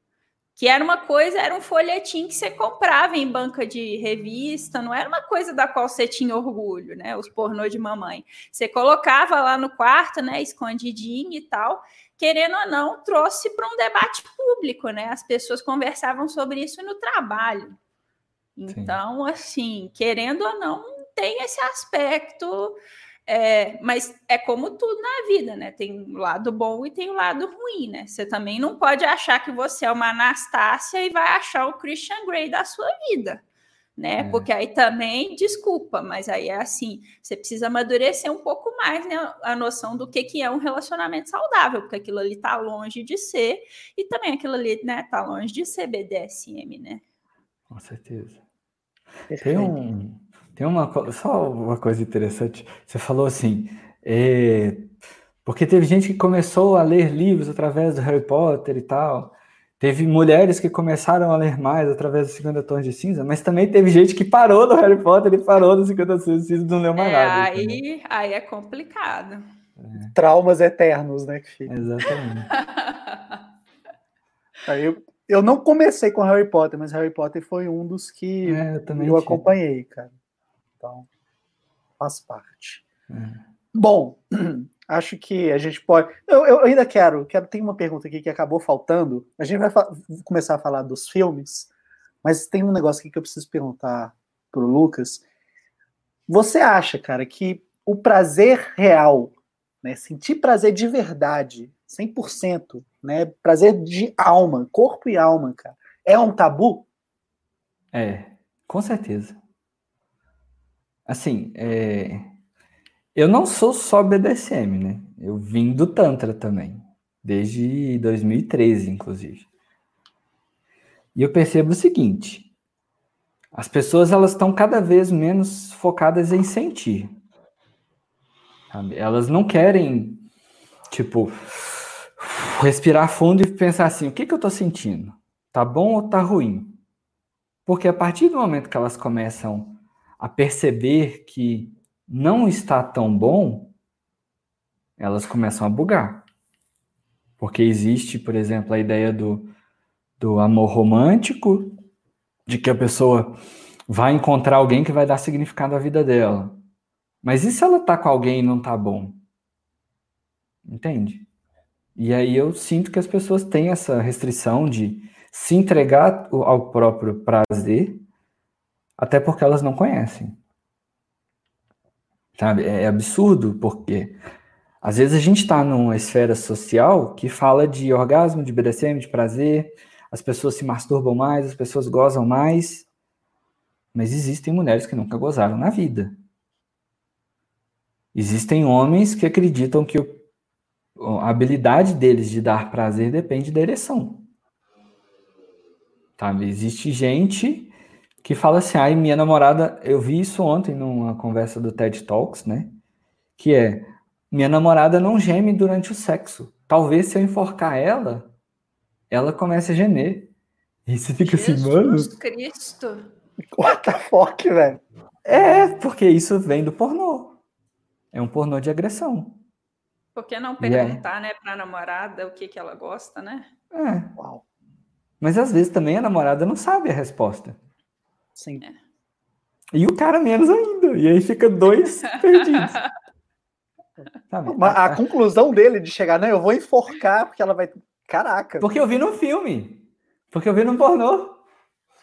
que era uma coisa, era um folhetim que você comprava em banca de revista, não era uma coisa da qual você tinha orgulho, né? Os pornô de mamãe. Você colocava lá no quarto, né, escondidinho e tal. Querendo ou não, trouxe para um debate público, né? As pessoas conversavam sobre isso no trabalho. Então, Sim. assim, querendo ou não, tem esse aspecto, é, mas é como tudo na vida, né? Tem o lado bom e tem o lado ruim, né? Você também não pode achar que você é uma Anastácia e vai achar o Christian Grey da sua vida, né? É. Porque aí também, desculpa, mas aí é assim, você precisa amadurecer um pouco mais, né? A noção do que, que é um relacionamento saudável, porque aquilo ali tá longe de ser, e também aquilo ali, né, tá longe de ser BDSM, né? Com certeza. Tem um, tem uma só uma coisa interessante. Você falou assim, é, porque teve gente que começou a ler livros através do Harry Potter e tal. Teve mulheres que começaram a ler mais através dos 50 Tons de Cinza, mas também teve gente que parou no Harry Potter e parou nos 50 Tons de Cinza e não leu mais é, nada. Aí, aí é complicado. É. Traumas eternos, né? Que fica. Exatamente. aí eu, eu não comecei com Harry Potter, mas Harry Potter foi um dos que é, eu, eu acompanhei, cara. Então, faz parte. É. Bom, Acho que a gente pode. Eu, eu ainda quero, quero. Tem uma pergunta aqui que acabou faltando. A gente vai começar a falar dos filmes, mas tem um negócio aqui que eu preciso perguntar pro Lucas. Você acha, cara, que o prazer real, né, sentir prazer de verdade, 100%, né, prazer de alma, corpo e alma, cara, é um tabu? É, com certeza. Assim, é... eu não sou só BDSM, né? Eu vim do Tantra também, desde 2013, inclusive. E eu percebo o seguinte: as pessoas elas estão cada vez menos focadas em sentir. Sabe? Elas não querem, tipo, respirar fundo e pensar assim: o que, que eu estou sentindo? Tá bom ou tá ruim? Porque a partir do momento que elas começam a perceber que não está tão bom, elas começam a bugar. Porque existe, por exemplo, a ideia do, do amor romântico, de que a pessoa vai encontrar alguém que vai dar significado à vida dela. Mas e se ela tá com alguém e não tá bom? Entende? E aí eu sinto que as pessoas têm essa restrição de se entregar ao próprio prazer, até porque elas não conhecem. Sabe? É absurdo, porque às vezes a gente está numa esfera social que fala de orgasmo, de BDSM, de prazer, as pessoas se masturbam mais, as pessoas gozam mais, mas existem mulheres que nunca gozaram na vida. Existem homens que acreditam que a habilidade deles de dar prazer depende da ereção. Sabe? Existe gente que fala assim, ai, minha namorada, eu vi isso ontem numa conversa do TED Talks, né? Que é, minha namorada não geme durante o sexo. Talvez se eu enforcar ela, ela começa a gemer. E você fica Jesus assim, mano. Jesus Cristo. What the fuck, velho? É, porque isso vem do pornô. É um pornô de agressão. Por que não perguntar, é... né, pra namorada o que, que ela gosta, né? É. Uau. Mas às vezes também a namorada não sabe a resposta. Sim. É. E o cara menos ainda. E aí fica dois perdidos. Sabe? A, a, conclusão dele de chegar, não, eu vou enforcar porque ela vai Caraca. Porque eu vi no filme. Porque eu vi no pornô.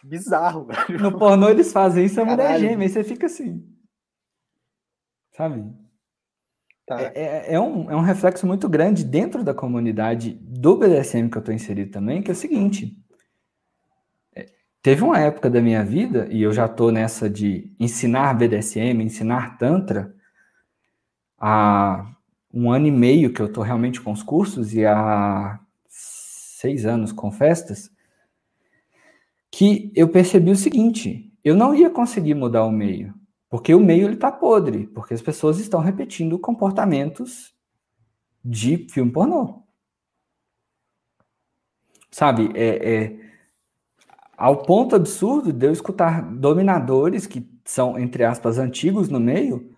Bizarro, velho. No pornô eles fazem isso, a mulher gêmea, e você fica assim. Sabe? Tá. É, é, é, um, é um reflexo muito grande dentro da comunidade do BDSM que eu estou inserido também, que é o seguinte. Teve uma época da minha vida, e eu já estou nessa de ensinar BDSM, ensinar Tantra, há um ano e meio que eu estou realmente com os cursos, e há seis anos com festas, que eu percebi o seguinte: eu não ia conseguir mudar o meio, porque o meio ele está podre, porque as pessoas estão repetindo comportamentos de filme pornô. Sabe, é, é ao ponto absurdo de eu escutar dominadores que são, entre aspas, antigos no meio,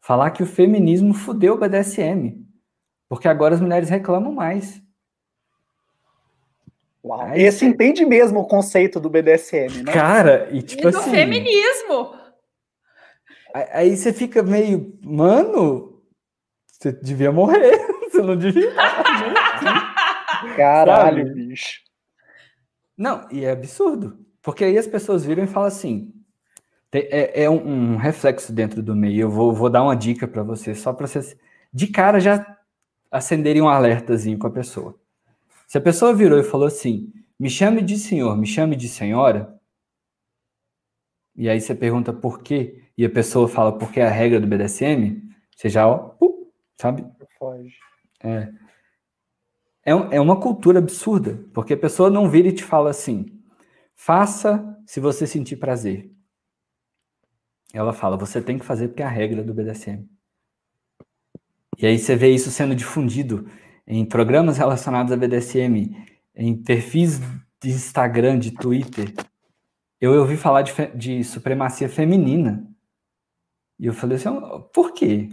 falar que o feminismo fudeu o BDSM, porque agora as mulheres reclamam mais. Uau. Aí Esse entende mesmo o conceito do BDSM, né? Cara, e tipo e do assim. feminismo. Aí você fica meio, mano, você devia morrer, você não devia. Caralho, bicho. Não, e é absurdo. Porque aí as pessoas viram e falam assim: é, é um, um, reflexo dentro do meio. Eu vou, vou dar uma dica para vocês, só para vocês, de cara, já acenderem um alertazinho com a pessoa. Se a pessoa virou e falou assim: me chame de senhor, me chame de senhora, e aí você pergunta por quê, e a pessoa fala porque é a regra do BDSM, você já, ó, uh, sabe? Foge. É. É, é uma cultura absurda, porque a pessoa não vira e te fala assim: faça se você sentir prazer. Ela fala: você tem que fazer porque é a regra do BDSM. E aí você vê isso sendo difundido em programas relacionados a BDSM, em perfis de Instagram, de Twitter, eu ouvi falar de, de supremacia feminina. E eu falei assim, por quê?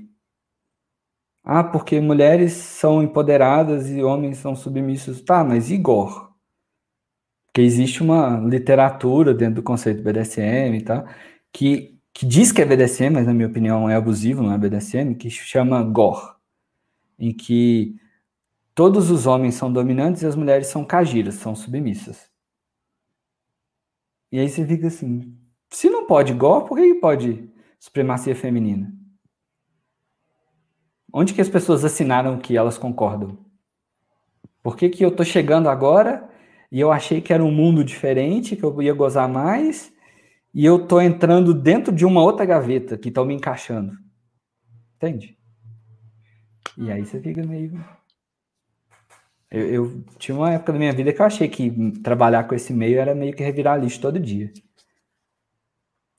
Ah, porque mulheres são empoderadas e homens são submissos. Tá, mas Igor? Porque existe uma literatura dentro do conceito BDSM e tal, que, que diz que é BDSM, mas na minha opinião é abusivo, não é BDSM, que chama GOR em que todos os homens são dominantes e as mulheres são cagiras, são submissas. E aí você fica assim, se não pode igual, por que pode supremacia feminina? Onde que as pessoas assinaram que elas concordam? Por que, que eu tô chegando agora e eu achei que era um mundo diferente, que eu ia gozar mais, e eu tô entrando dentro de uma outra gaveta que estão me encaixando? Entende? E aí você fica meio. Eu, eu, tinha uma época da minha vida que eu achei que trabalhar com esse meio era meio que revirar lixo todo dia.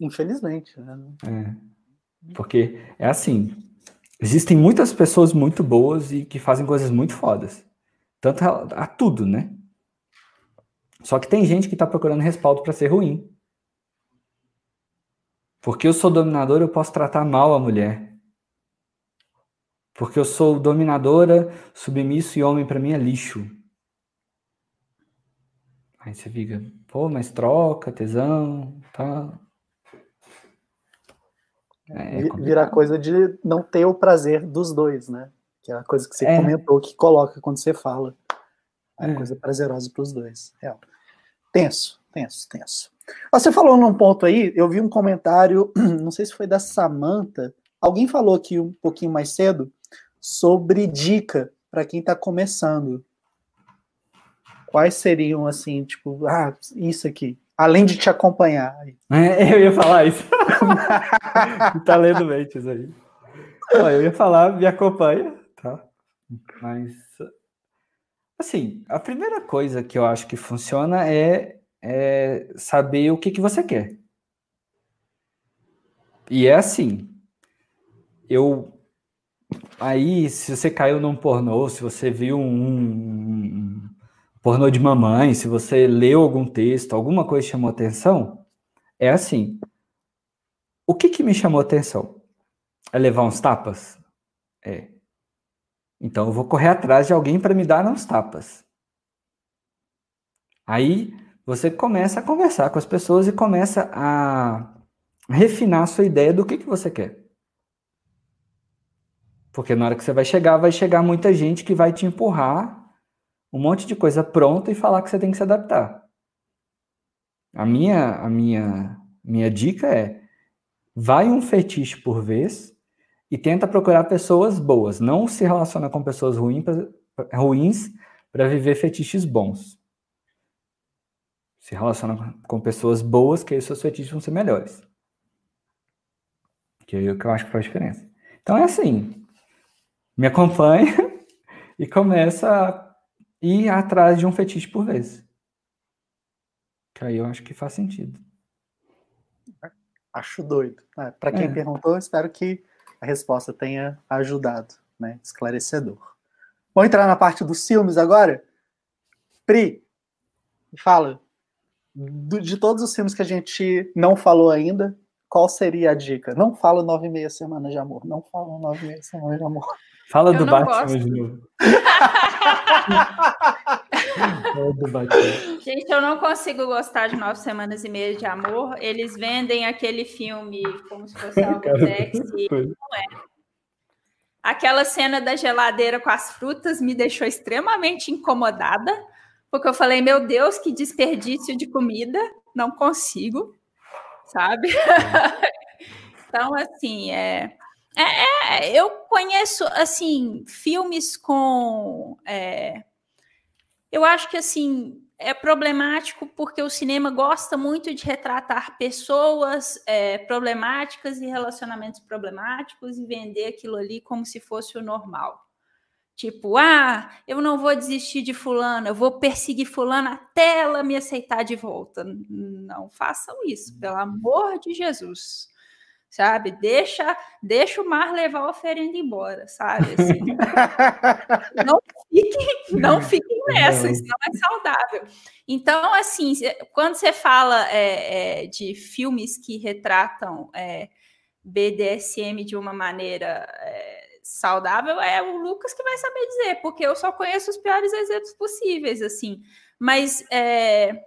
Infelizmente, né? É. Porque é assim, existem muitas pessoas muito boas e que fazem coisas muito fodas. Tanto a, a tudo, né? Só que tem gente que está procurando respaldo para ser ruim. Porque eu sou dominador, eu posso tratar mal a mulher. Porque eu sou dominadora, submisso e homem para mim é lixo. Aí você fica, pô, mas troca, tesão, tá. É, é Vira coisa de não ter o prazer dos dois, né? Que é a coisa que você é. comentou, que coloca quando você fala. É, é. coisa prazerosa para os dois. Real. Tenso, tenso, tenso. Você falou num ponto aí, eu vi um comentário, não sei se foi da Samantha, alguém falou aqui um pouquinho mais cedo sobre dica para quem está começando. Quais seriam assim, tipo, ah, isso aqui, além de te acompanhar. É, eu ia falar isso. tá lendo mentes aí. eu ia falar, me acompanha, tá? Mas, assim, a primeira coisa que eu acho que funciona é, é saber o que, que você quer. E é assim, eu aí, se você caiu num pornô, se você viu um, um, pornô de mamãe, se você leu algum texto, alguma coisa chamou atenção, é assim. O que, que me chamou atenção? É levar uns tapas? É. Então eu vou correr atrás de alguém para me dar uns tapas. Aí você começa a conversar com as pessoas e começa a refinar a sua ideia do que, que você quer. Porque na hora que você vai chegar, vai chegar muita gente que vai te empurrar um monte de coisa pronta e falar que você tem que se adaptar. A minha, a minha, minha dica é: vai um fetiche por vez e tenta procurar pessoas boas. Não se relaciona com pessoas ruins ruins para viver fetiches bons. Se relaciona com pessoas boas, que aí seus fetiches vão ser melhores. Que é o que eu acho que faz diferença. Então é assim: me acompanha e começa a ir atrás de um fetiche por vez. Que aí eu acho que faz sentido. Acho doido. É, Para quem é. perguntou, espero que a resposta tenha ajudado, né? Esclarecedor. Vamos entrar na parte dos filmes agora? Pri, fala. de todos os filmes que a gente não falou ainda, qual seria a dica? Não fala nove e meia semanas de amor. Não fala nove e meia semanas de amor. Fala do Batman gosto. de novo. Gente, eu não consigo gostar de Nove Semanas e Meia de Amor. Eles vendem aquele filme como se fosse algo sexy. Não é. Aquela cena da geladeira com as frutas me deixou extremamente incomodada, porque eu falei, meu Deus, que desperdício de comida, não consigo, sabe? então, assim, é é, é, eu conheço assim filmes com. É, eu acho que assim é problemático porque o cinema gosta muito de retratar pessoas é, problemáticas e relacionamentos problemáticos e vender aquilo ali como se fosse o normal. Tipo, ah, eu não vou desistir de fulano, eu vou perseguir fulano até ela me aceitar de volta. Não façam isso, pelo amor de Jesus sabe? Deixa, deixa o mar levar a oferenda embora, sabe? Assim, não fiquem, não fiquem nessa, isso não é saudável. Então, assim, quando você fala é, é, de filmes que retratam é, BDSM de uma maneira é, saudável, é o Lucas que vai saber dizer, porque eu só conheço os piores exemplos possíveis, assim. Mas é,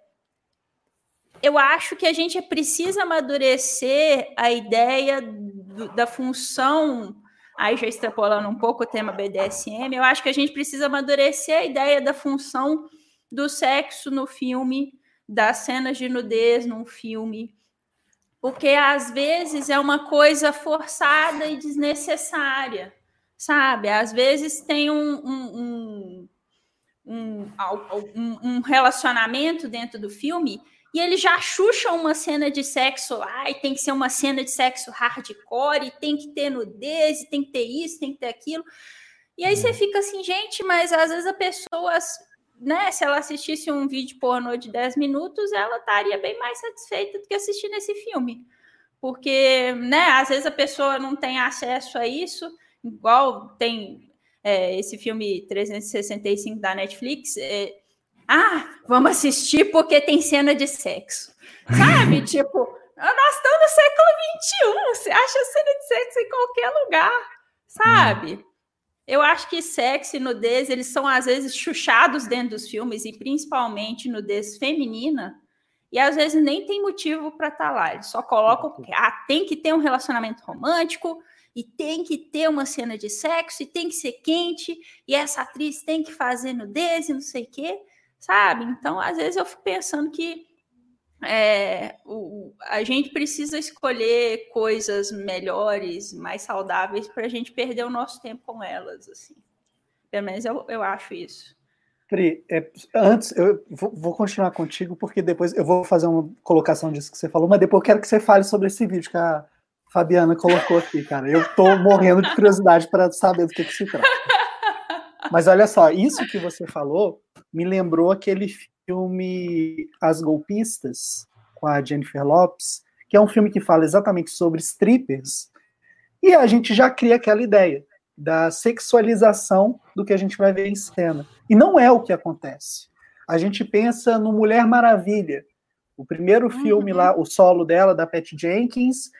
eu acho que a gente precisa amadurecer a ideia do, da função aí já extrapolando um pouco o tema BDSM, eu acho que a gente precisa amadurecer a ideia da função do sexo no filme, das cenas de nudez num filme, porque às vezes é uma coisa forçada e desnecessária, sabe? Às vezes tem um, um, um, um, um relacionamento dentro do filme e ele já chucha uma cena de sexo lá, e tem que ser uma cena de sexo hardcore, e tem que ter nudez, e tem que ter isso, tem que ter aquilo. E aí você uhum. fica assim, gente, mas às vezes a pessoa, né, se ela assistisse um vídeo pornô de 10 minutos, ela estaria bem mais satisfeita do que assistindo esse filme. Porque, né, às vezes a pessoa não tem acesso a isso, igual tem é, esse filme 365 da Netflix, é, ah, vamos assistir porque tem cena de sexo. Sabe? tipo, nós estamos no século XXI. Você acha cena de sexo em qualquer lugar, sabe? Hum. Eu acho que sexo e nudez, eles são às vezes chuchados dentro dos filmes, e principalmente nudez feminina, e às vezes nem tem motivo para estar tá lá. Eles só colocam que ah, tem que ter um relacionamento romântico, e tem que ter uma cena de sexo, e tem que ser quente, e essa atriz tem que fazer nudez e não sei o quê sabe? Então, às vezes eu fico pensando que é, o, a gente precisa escolher coisas melhores, mais saudáveis, para a gente perder o nosso tempo com elas, assim. Pelo menos eu, eu acho isso. Pri, é, antes, eu vou, vou, continuar contigo, porque depois eu vou fazer uma colocação disso que você falou, mas depois eu quero que você fale sobre esse vídeo que a Fabiana colocou aqui, cara. Eu tô morrendo de curiosidade para saber do que, que se trata. Mas olha só, isso que você falou me lembrou aquele filme As Golpistas, com a Jennifer Lopes, que é um filme que fala exatamente sobre strippers, e a gente já cria aquela ideia da sexualização do que a gente vai ver em cena. E não é o que acontece. A gente pensa no Mulher Maravilha, o primeiro uhum. filme lá, o solo dela, da Pat Jenkins.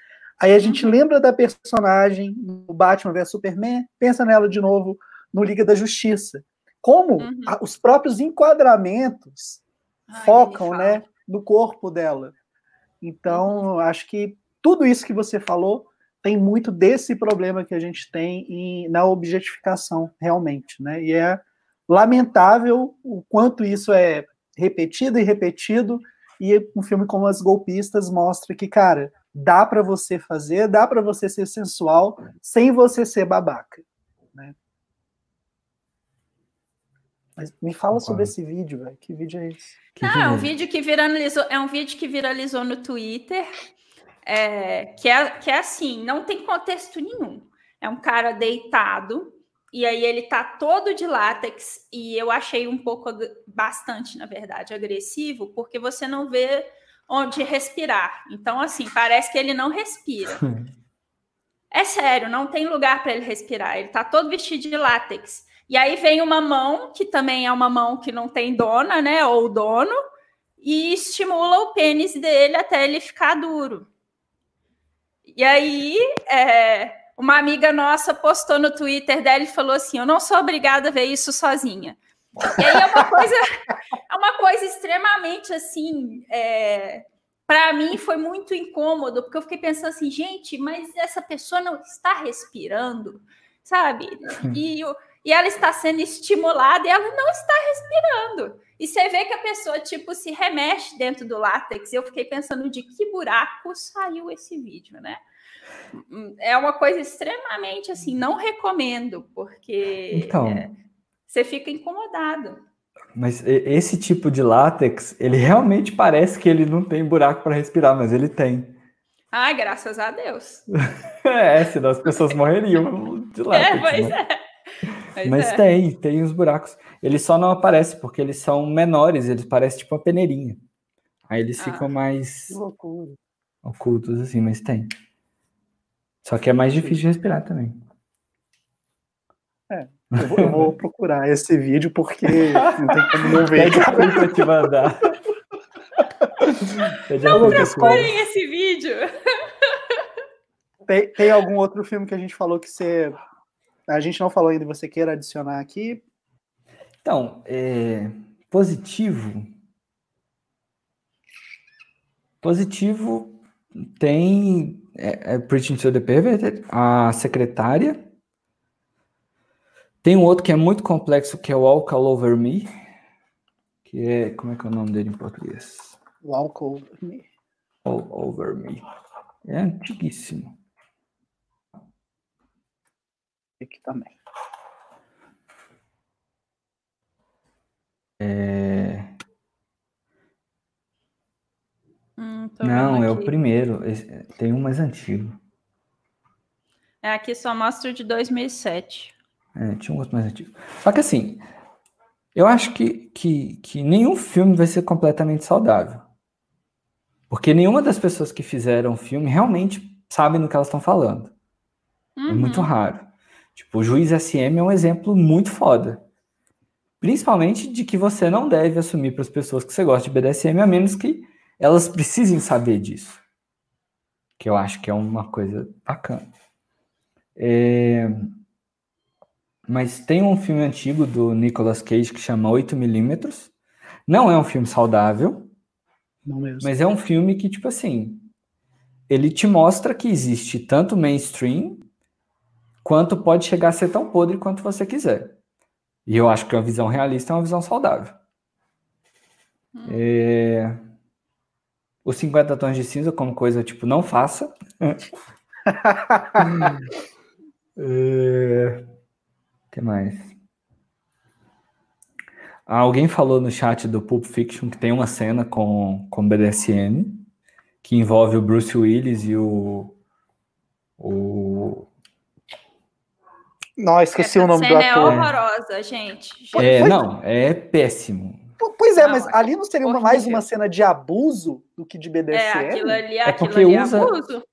Aí a gente uhum. lembra da personagem no Batman vs Superman, pensa nela de novo no Liga da Justiça. Como uhum. a, os próprios enquadramentos Ai, focam né, no corpo dela. Então, uhum. acho que tudo isso que você falou tem muito desse problema que a gente tem em, na objetificação, realmente. Né? E é lamentável o quanto isso é repetido e repetido. E um filme como As Golpistas mostra que, cara, dá para você fazer, dá para você ser sensual sem você ser babaca. Né? Mas me fala Concordo. sobre esse vídeo, velho. Que vídeo é esse? Que ah, é um vídeo que viralizou, é um vídeo que viralizou no Twitter. É, que, é, que é assim, não tem contexto nenhum. É um cara deitado, e aí ele tá todo de látex, e eu achei um pouco, bastante, na verdade, agressivo, porque você não vê onde respirar. Então, assim, parece que ele não respira. é sério, não tem lugar para ele respirar. Ele tá todo vestido de látex. E aí vem uma mão, que também é uma mão que não tem dona, né? Ou dono, e estimula o pênis dele até ele ficar duro. E aí, é, uma amiga nossa postou no Twitter dela e falou assim: Eu não sou obrigada a ver isso sozinha. E aí é uma coisa, é uma coisa extremamente assim. É, para mim foi muito incômodo, porque eu fiquei pensando assim, gente, mas essa pessoa não está respirando, sabe? E o e ela está sendo estimulada e ela não está respirando. E você vê que a pessoa, tipo, se remexe dentro do látex. Eu fiquei pensando de que buraco saiu esse vídeo, né? É uma coisa extremamente assim, não recomendo, porque então, é, você fica incomodado. Mas esse tipo de látex, ele realmente parece que ele não tem buraco para respirar, mas ele tem. Ai, graças a Deus. é, senão as pessoas morreriam de é, látex. É, pois né? é. Mas é. tem, tem os buracos. Eles só não aparecem porque eles são menores, eles parecem tipo uma peneirinha. Aí eles ah, ficam mais ocultos, assim, mas tem. Só que é mais difícil de respirar também. É, eu vou, eu vou procurar esse vídeo porque não tem como não ver. Pede pra te mandar. não procurem esse vídeo. Tem, tem algum outro filme que a gente falou que você a gente não falou ainda, você queira adicionar aqui? Então, é, positivo. Positivo tem é, é Preaching to the Perverted, a secretária, Tem um outro que é muito complexo, que é o Walk All Over Me, que é, como é que é o nome dele em português? Walk Over Me. All Over Me. É antiguíssimo. Aqui também. É... Hum, Não, é o primeiro. Esse- Tem um mais antigo. É, aqui só mostra o de 2007. É, tinha um outro mais antigo. Só que assim, eu acho que, que, que nenhum filme vai ser completamente saudável. Porque nenhuma das pessoas que fizeram o filme realmente sabem do que elas estão falando. É muito Uhum. raro. Tipo, o Juiz SM é um exemplo muito foda. Principalmente de que você não deve assumir para as pessoas que você gosta de BDSM, a menos que elas precisem saber disso. Que eu acho que é uma coisa bacana. É, Mas tem um filme antigo do Nicolas Cage que chama 8mm. Não é um filme saudável, mas é um filme que, tipo assim, ele te mostra que existe tanto mainstream quanto pode chegar a ser tão podre quanto você quiser. E eu acho que uma visão realista é uma visão saudável. É... Os 50 tons de cinza como coisa, tipo, não faça. É... O que mais? Ah, Alguém falou no chat do Pulp Fiction que tem uma cena com, com BDSM que envolve o Bruce Willis e o. o Não, esqueci Essa o nome do cena é ator. horrorosa, gente. é, Pois- não, é péssimo. Pois é, Não, mas é ali não seria uma- mais uma cena de abuso do que de É, BDSM? aquilo ali, É aquilo porque ali é usa- abuso.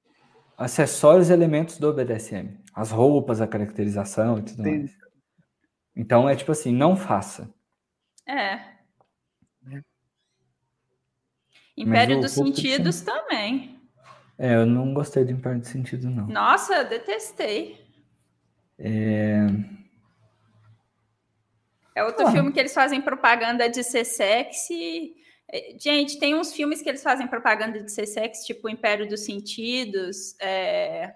Acessórios e elementos do BDSM. As roupas, a caracterização e tudo Entendi. mais. Então é tipo assim, não faça. É. Né? Império o dos Sentidos também. É, eu não gostei do Império de Sentido, não. Nossa, eu detestei. É, É outro Ah. filme que eles fazem propaganda de ser sexy. É, Gente, tem uns filmes que eles fazem propaganda de ser sexy, tipo o Império dos Sentidos, é,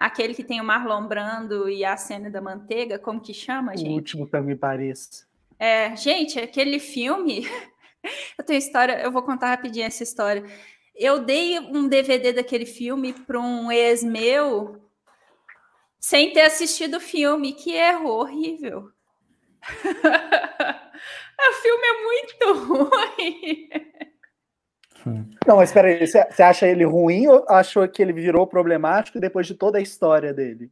aquele que tem o Marlon Brando e a cena da manteiga, como que chama, O gente? último que me parece. É, gente, aquele filme. eu tenho história, eu vou contar rapidinho essa história. Eu dei um DVD daquele filme para um ex meu sem ter assistido o filme, que erro horrível. o filme é muito ruim. Não, mas espera aí, você você acha ele ruim ou achou que ele virou problemático depois de toda a história dele?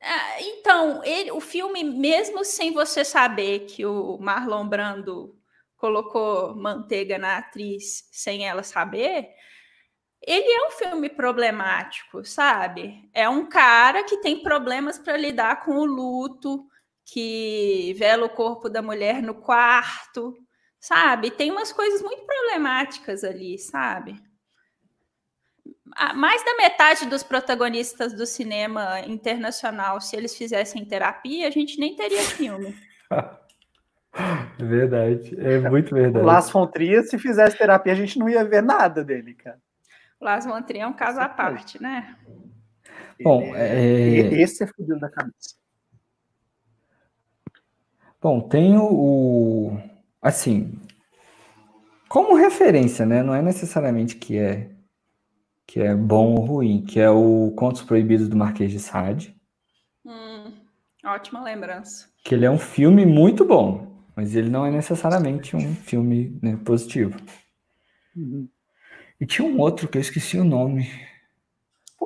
Ah, Então, ele- o filme, mesmo sem você saber que o Marlon Brando colocou manteiga na atriz sem ela saber, ele é um filme problemático, sabe? É um cara que tem problemas para lidar com o luto, que vela o corpo da mulher no quarto, sabe? Tem umas coisas muito problemáticas ali, sabe? mais da metade dos protagonistas do cinema internacional, se eles fizessem terapia, a gente nem teria filme. verdade. É muito O verdade. Las Fontrias, se fizesse terapia, a gente não ia ver nada dele, cara. Las Von Trier é um caso à parte, né? Bom, Ele é- Esse é fudido da cabeça. Bom, tem o, o- assim, como referência, né? Não é necessariamente que é que é bom ou ruim, que é o Contos Proibidos do Marquês de Sade, Hum, ótima lembrança. que ele é um filme muito bom, mas ele não é necessariamente um filme né, positivo. Uhum. E tinha um outro que eu esqueci o nome.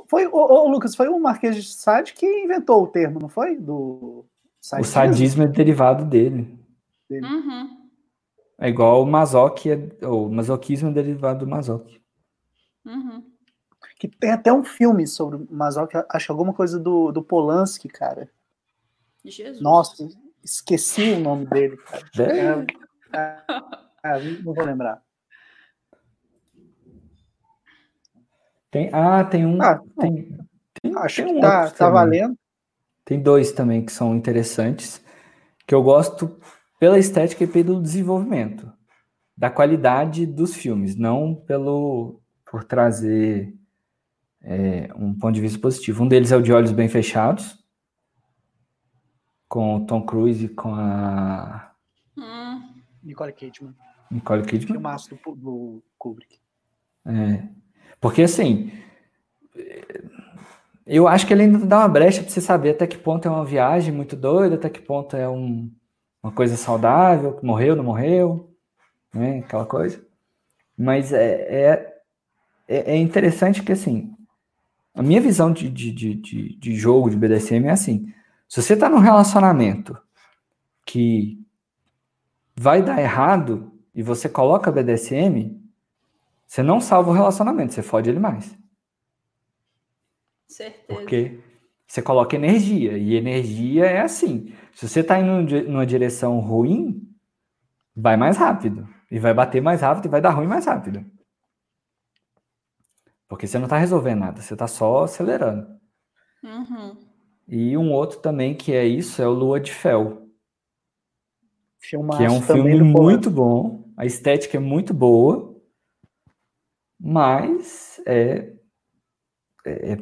Foi, ô, ô, Lucas, foi o Marquês de Sade que inventou o termo, não foi? Do O sadismo é derivado dele. Uhum, É igual o masoque, é, o masoquismo é derivado do masoque. uhum. Que tem até um filme sobre o Mazoc, acho que alguma coisa do, do Polanski, cara. Jesus. Nossa, esqueci o nome dele, cara. É, É, é, é, não vou lembrar. Tem, ah, tem um. Ah, tem, tem- Acho tem que um tá, tá valendo. Tem dois também que são interessantes, que eu gosto pela estética e pelo desenvolvimento, da qualidade dos filmes, não pelo por trazer é, um ponto de vista positivo. Um deles é o De Olhos Bem Fechados, com o Tom Cruise e com a Hum, Nicole Kidman. Nicole Kidman. Filmaço do, do Kubrick. É. Porque assim, eu acho que ele ainda dá uma brecha para você saber até que ponto é uma viagem muito doida, até que ponto é um, uma coisa saudável, morreu, não morreu, né? Aquela coisa. Mas é, é, é interessante que assim, a minha visão de, de, de, de jogo de BDSM é assim: se você está num relacionamento que vai dar errado e você coloca BDSM, você não salva o relacionamento, você fode ele mais. certeza. Porque você coloca energia, e energia é assim. Se você está indo numa direção ruim, vai mais rápido. E vai bater mais rápido e vai dar ruim mais rápido. Porque você não está resolvendo nada, você está só acelerando. Uhum. E um outro também que é isso, é o Lua de Fel, Filmaço que é um filme muito bom, a estética é muito boa, mas é, é, é-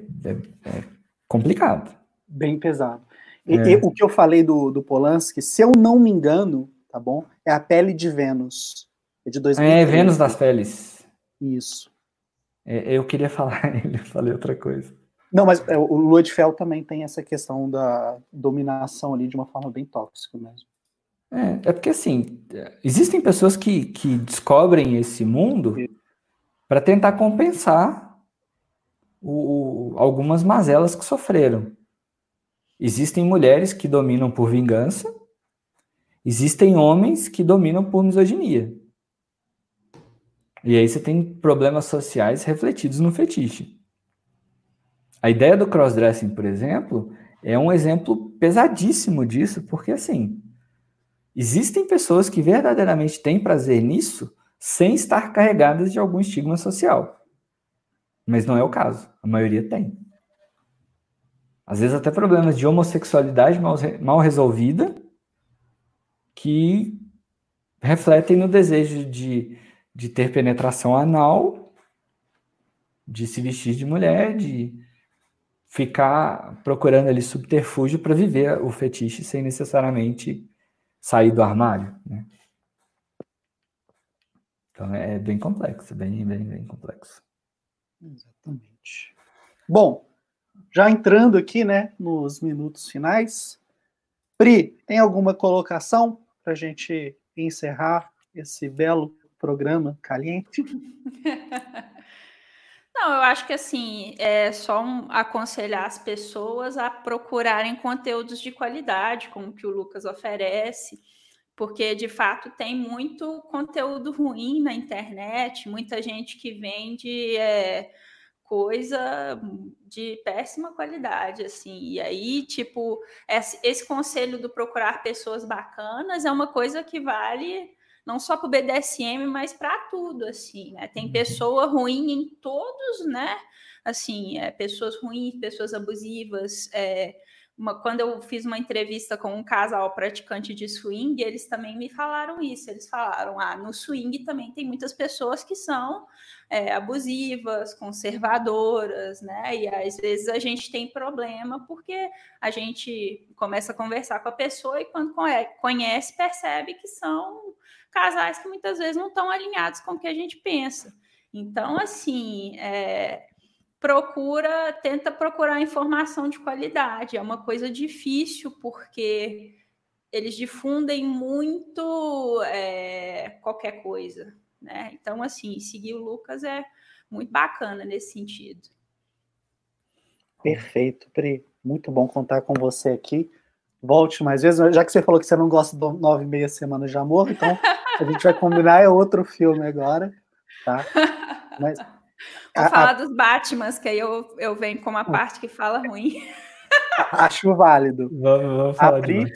é complicado. Bem pesado. E, É. e o que eu falei do, do Polanski, se eu não me engano, tá bom? É a pele de Vênus. É de 2013. É Vênus das Peles. Isso. É, eu queria falar, eu falei outra coisa. Não, mas é, o Lua de Fel também tem essa questão da dominação ali de uma forma bem tóxica mesmo. É, é porque assim, existem pessoas que, que descobrem esse mundo para tentar compensar o- o- algumas mazelas que sofreram. Existem mulheres que dominam por vingança, existem homens que dominam por misoginia. E aí você tem problemas sociais refletidos no fetiche. A ideia do crossdressing, por exemplo, é um exemplo pesadíssimo disso, porque assim, existem pessoas que verdadeiramente têm prazer nisso sem estar carregadas de algum estigma social. Mas não é o caso. A maioria tem. Às vezes até problemas de homossexualidade mal, mal resolvida que refletem no desejo de, de ter penetração anal, de se vestir de mulher, de ficar procurando ali subterfúgio para viver o fetiche sem necessariamente sair do armário, né? Então é bem complexo, bem, bem, bem complexo. Exatamente. Bom, já entrando aqui, né, nos minutos finais, Pri, tem alguma colocação para a gente encerrar esse belo programa caliente? Não, eu acho que assim, é só um- aconselhar as pessoas a procurarem conteúdos de qualidade, como que o Lucas oferece, porque de fato tem muito conteúdo ruim na internet, muita gente que vende é, coisa de péssima qualidade, assim. E aí, tipo, esse, esse conselho do procurar pessoas bacanas é uma coisa que vale não só para o BDSM, mas para tudo, assim, né? Tem pessoa ruim em todos, né? Assim, é, pessoas ruins, pessoas abusivas. É, uma, quando eu fiz uma entrevista com um casal praticante de swing, eles também me falaram isso. Eles falaram: ah, no swing também tem muitas pessoas que são é, abusivas, conservadoras, né? E às vezes a gente tem problema porque a gente começa a conversar com a pessoa e quando conhece, percebe que são casais que muitas vezes não estão alinhados com o que a gente pensa. Então, assim, é, procura, tenta procurar informação de qualidade. É uma coisa difícil porque eles difundem muito é, qualquer coisa, né? Então, assim, seguir o Lucas é muito bacana nesse sentido. Perfeito, Pri. Muito bom contar com você aqui. Volte mais vezes, já que você falou que você não gosta do Nove e Meia Semanas de Amor, então a gente vai combinar é outro filme agora, tá? Mas Vou falar a, dos Batmans, que aí eu, eu venho com uma parte que fala ruim. Acho válido. Vamos, vamos falar a Pri,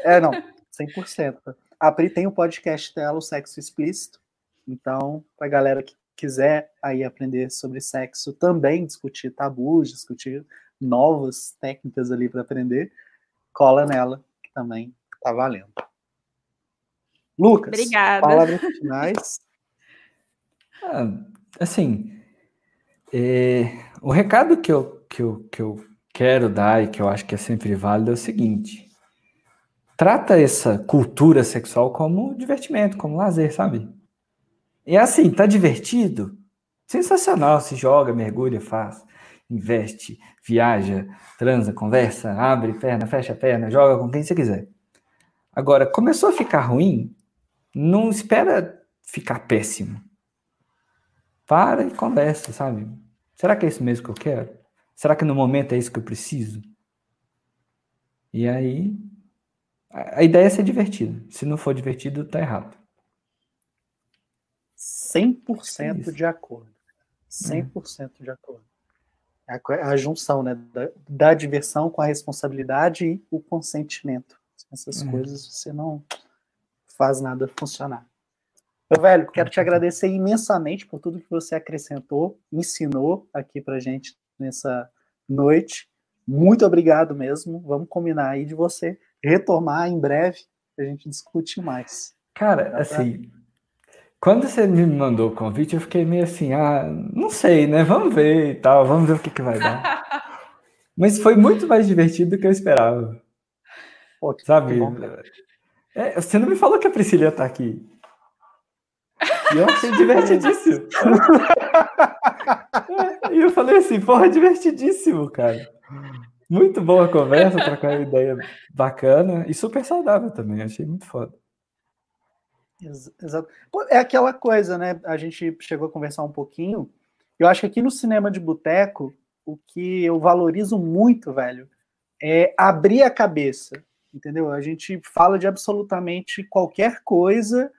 É, não, 100%. A Pri tem o um podcast dela, o Sexo Explícito. Então, pra galera que quiser aí aprender sobre sexo, também discutir tabus, discutir novas técnicas ali para aprender, cola nela, que também tá valendo. Lucas, Obrigada. palavras finais. Ah, assim, é, o recado que eu, que, eu, que eu quero dar e que eu acho que é sempre válido é o seguinte: trata essa cultura sexual como divertimento, como lazer, sabe? E assim, tá divertido? Sensacional, se joga, mergulha, faz, investe, viaja, transa, conversa, abre perna, fecha perna, joga com quem você quiser. Agora, começou a ficar ruim, não espera ficar péssimo. Para e conversa, sabe? Será que é isso mesmo que eu quero? Será que no momento é isso que eu preciso? E aí, a ideia é ser divertido. Se não for divertido, tá errado. 100% é de acordo. 100% é. de acordo. É a, a junção né, da, da, diversão com a responsabilidade e o consentimento. Essas é. coisas você não faz nada funcionar. Meu velho, quero te agradecer imensamente por tudo que você acrescentou, ensinou aqui pra gente nessa noite. Muito obrigado mesmo. Vamos combinar aí de você retomar em breve a gente discutir mais. Cara, assim, quando você me mandou o convite, eu fiquei meio assim, ah, não sei, né? Vamos ver e tal, vamos ver o que, que vai dar. Mas foi muito mais divertido do que eu esperava. Pô, Sabe? É, você não me falou que a Priscila estar aqui. E eu achei divertidíssimo. é, e eu falei assim, porra, divertidíssimo, cara. Muito boa a conversa, trocar uma ideia bacana e super saudável também, achei muito foda. Exato. É aquela coisa, né? A gente chegou a conversar um pouquinho. Eu acho que aqui no cinema de boteco, o que eu valorizo muito, velho, é abrir a cabeça, entendeu? A gente fala de absolutamente qualquer coisa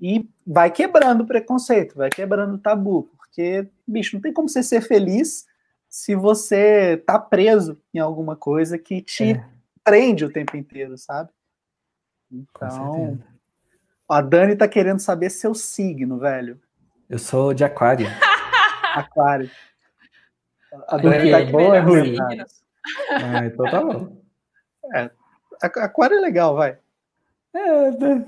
e vai quebrando o preconceito, vai quebrando o tabu, porque, bicho, não tem como você ser feliz se você tá preso em alguma coisa que te é. prende o tempo inteiro, sabe? Então, a Dani tá querendo saber seu signo, velho. Eu sou de aquário. aquário. A Dani tá boa é ruim? Ah, então tá bom. É, aquário é legal, vai. É, né?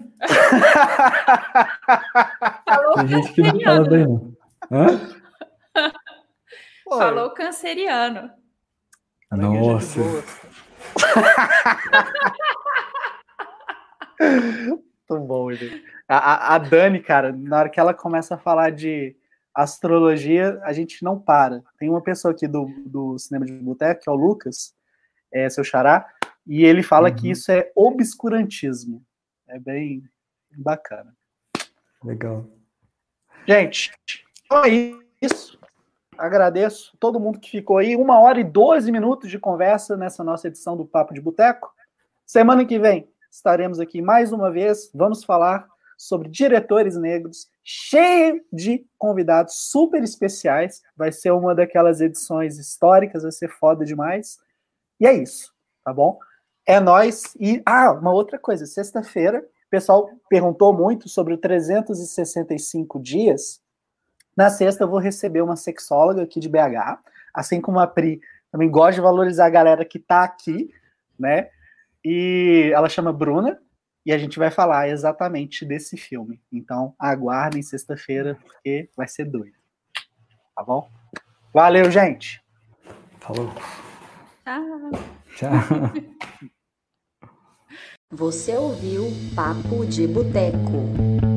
Tem gente que não fala bem, não. Hã? Falou canceriano. Nossa. Muito bom, a, a Dani, cara, na hora que ela começa a falar de astrologia, a gente não para. Tem uma pessoa aqui do, do Cinema de Boteco, que é o Lucas, é seu xará, e ele fala uhum. que isso é obscurantismo. É bem bacana. Legal. Gente, então é isso. Agradeço todo mundo que ficou aí. Uma hora e doze minutos de conversa nessa nossa edição do Papo de Boteco. Semana que vem estaremos aqui mais uma vez. Vamos falar sobre diretores negros, cheio de convidados super especiais. Vai ser uma daquelas edições históricas, vai ser foda demais. E é isso, tá bom? É nós e ah, uma outra coisa, sexta-feira, o pessoal perguntou muito sobre o 365 dias na sexta, eu vou receber uma sexóloga aqui de BH, assim como a Pri também gosta de valorizar a galera que está aqui, né? E ela chama Bruna, e a gente vai falar exatamente desse filme. Então, aguardem sexta-feira, porque vai ser doido. Tá bom? Valeu, gente! Falou! Tchau! Tchau! Você ouviu Papo de Boteco.